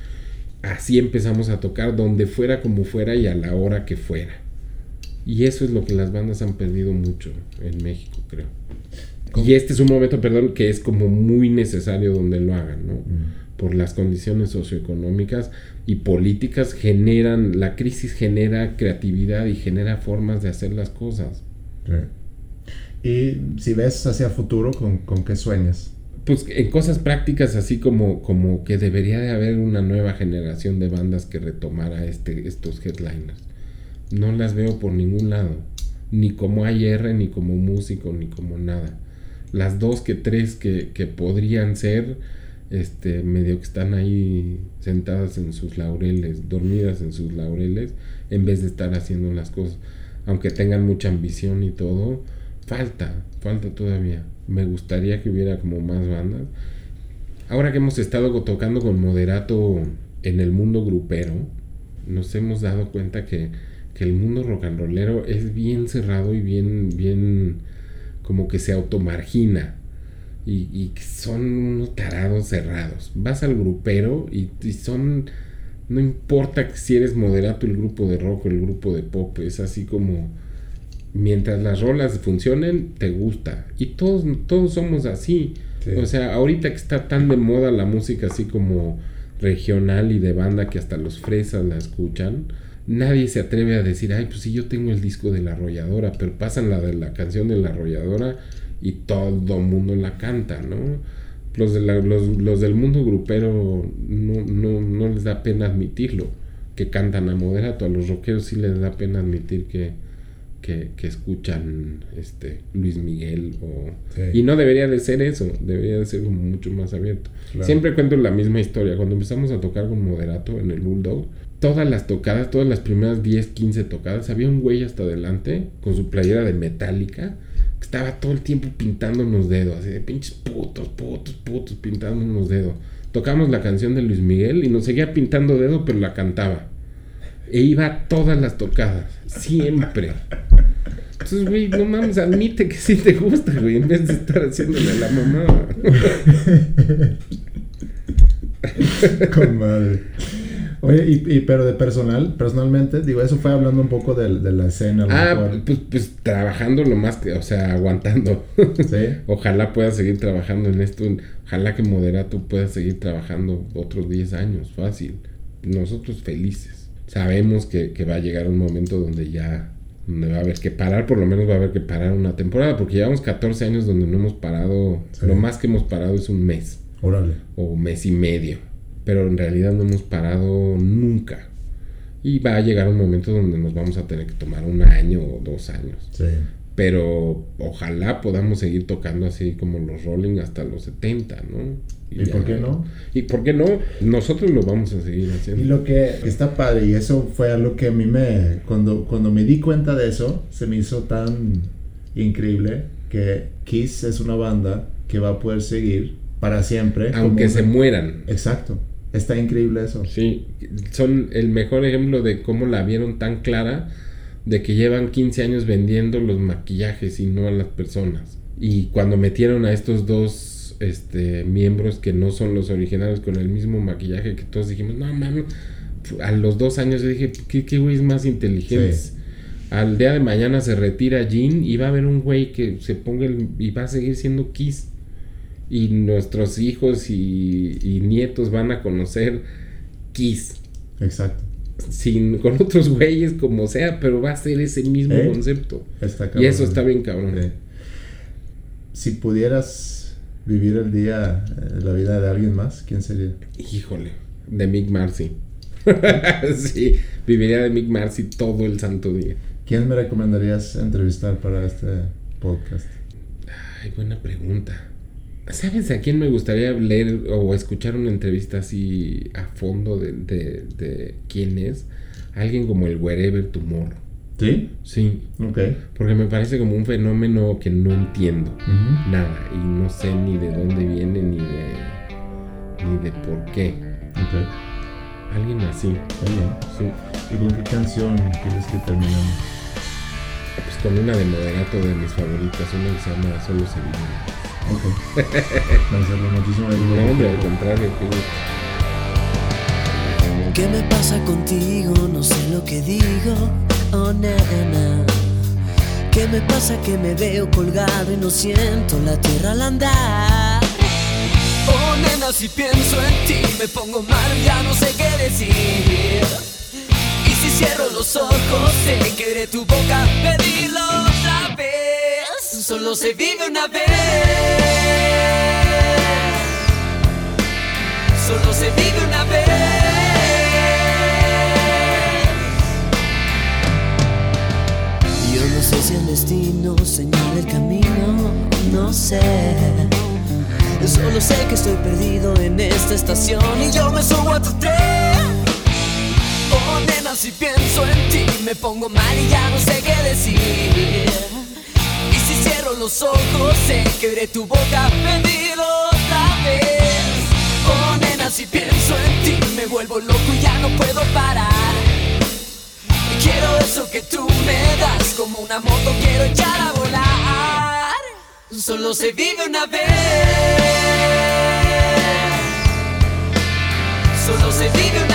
Así empezamos a tocar donde fuera como fuera y a la hora que fuera. Y eso es lo que las bandas han perdido mucho en México, creo. Y este es un momento, perdón, que es como muy necesario donde lo hagan, ¿no? Mm. Por las condiciones socioeconómicas y políticas generan, la crisis genera creatividad y genera formas de hacer las cosas. Y si ves hacia el futuro, ¿con, con qué sueñas? Pues en cosas prácticas, así como, como que debería de haber una nueva generación de bandas que retomara este, estos headliners. No las veo por ningún lado. Ni como AR, ni como músico, ni como nada. Las dos que tres que, que podrían ser, este, medio que están ahí sentadas en sus laureles, dormidas en sus laureles, en vez de estar haciendo las cosas. Aunque tengan mucha ambición y todo, falta, falta todavía. Me gustaría que hubiera como más bandas. Ahora que hemos estado tocando con moderato en el mundo grupero, nos hemos dado cuenta que, que el mundo rock and rollero es bien cerrado y bien, bien como que se automargina. Y, y son unos tarados cerrados. Vas al grupero y, y son no importa si eres moderato el grupo de rock o el grupo de pop, es así como mientras las rolas funcionen, te gusta. Y todos, todos somos así. O sea, ahorita que está tan de moda la música así como regional y de banda que hasta los fresas la escuchan, nadie se atreve a decir, ay, pues sí, yo tengo el disco de la arrolladora, pero pasan la de la canción de la arrolladora y todo mundo la canta, ¿no? Los, de los, los, del mundo grupero no, no, no les da pena admitirlo, que cantan a moderato, a los rockeros sí les da pena admitir que, que, escuchan este Luis Miguel o y no debería de ser eso debería de ser mucho más abierto. Siempre cuento la misma historia. Cuando empezamos a tocar con moderato en el bulldog todas las tocadas todas las primeras 10 15 tocadas había un güey hasta adelante con su playera de metálica que estaba todo el tiempo pintando los dedos así de pinches putos putos putos pintando los dedos tocamos la canción de Luis Miguel y nos seguía pintando dedos pero la cantaba e iba a todas las tocadas siempre entonces, güey, no mames, admite que sí te gusta, güey, en vez de estar haciéndole la mamá. Con madre. Oye, y, pero de personal, personalmente, digo, eso fue hablando un poco de, de la escena. Ah, pues, pues trabajando lo más que, o sea, aguantando. Sí. Ojalá pueda seguir trabajando en esto. Ojalá que Moderato pueda seguir trabajando otros 10 años, fácil. Nosotros felices. Sabemos que, que va a llegar un momento donde ya donde va a haber que parar, por lo menos va a haber que parar una temporada, porque llevamos 14 años donde no hemos parado, lo más que hemos parado es un mes. Órale. O mes y medio. Pero en realidad no hemos parado nunca. Y va a llegar un momento donde nos vamos a tener que tomar un año o dos años. Sí. Pero ojalá podamos seguir tocando así como los Rolling hasta los 70, ¿no? ¿Y, por qué no? ¿Y por qué no? Nosotros lo vamos a seguir haciendo. Y lo que está padre, y eso fue algo que a mí me... Cuando, cuando me di cuenta de eso, se me hizo tan increíble que Kiss es una banda que va a poder seguir para siempre. Aunque se mueran. Exacto. Está increíble eso. Sí, son el mejor ejemplo de cómo la vieron tan clara de que llevan 15 años vendiendo los maquillajes y no a las personas. Y cuando metieron a estos dos este, miembros que no son los originales con el mismo maquillaje que todos dijimos, no mames, a los dos años yo dije, ¿qué, qué güeyes más inteligentes? Al día de mañana se retira Jean y va a haber un güey que se ponga el, y va a seguir siendo Kiss. Y nuestros hijos y, nietos van a conocer Kiss. Exacto. Sin, con otros güeyes como sea, pero va a ser ese mismo ¿Eh? concepto. y eso está bien cabrón. Si pudieras vivir el día, eh, la vida de alguien más, ¿quién sería? Híjole, de Mick Marcy. sí, viviría de Mick Marcy todo el santo día. ¿Quién me recomendarías entrevistar para este podcast? Ay, buena pregunta. ¿Sabes a quién me gustaría leer o escuchar una entrevista así a fondo de, de, quién es? Alguien como el Wherever Tomorrow. ¿Sí? Sí. Ok. Porque me parece como un fenómeno que no entiendo nada y no sé ni de dónde viene ni de, ni de por qué. Ok. Alguien así. Sí. ¿Y con qué canción quieres que terminemos? Pues con una de moderato de mis favoritas, una que se llama Solo No, hombre, al contrario, ¿Qué me pasa contigo? No sé lo que digo, oh nena. ¿Qué me pasa que me veo colgado y no siento la tierra al andar? Oh nena, si pienso en ti me pongo mal, ya no sé qué decir. Y si cierro los ojos, sé que de tu boca pedirlo. Solo se vive una vez. solo se vive una vez. Yo no sé si el destino señala el camino, no sé. Solo sé que estoy perdido en esta estación y yo me subo a tu tren. Oh, nena, si pienso en ti me pongo mal y ya no sé qué decir. Cierro los ojos sé que tu boca perdido otra vez. Oh, nena, si pienso en ti me vuelvo loco y ya no puedo parar. Quiero eso que tú me das, como una moto quiero echar a volar. Solo se vive una vez. Solo se vive una vez.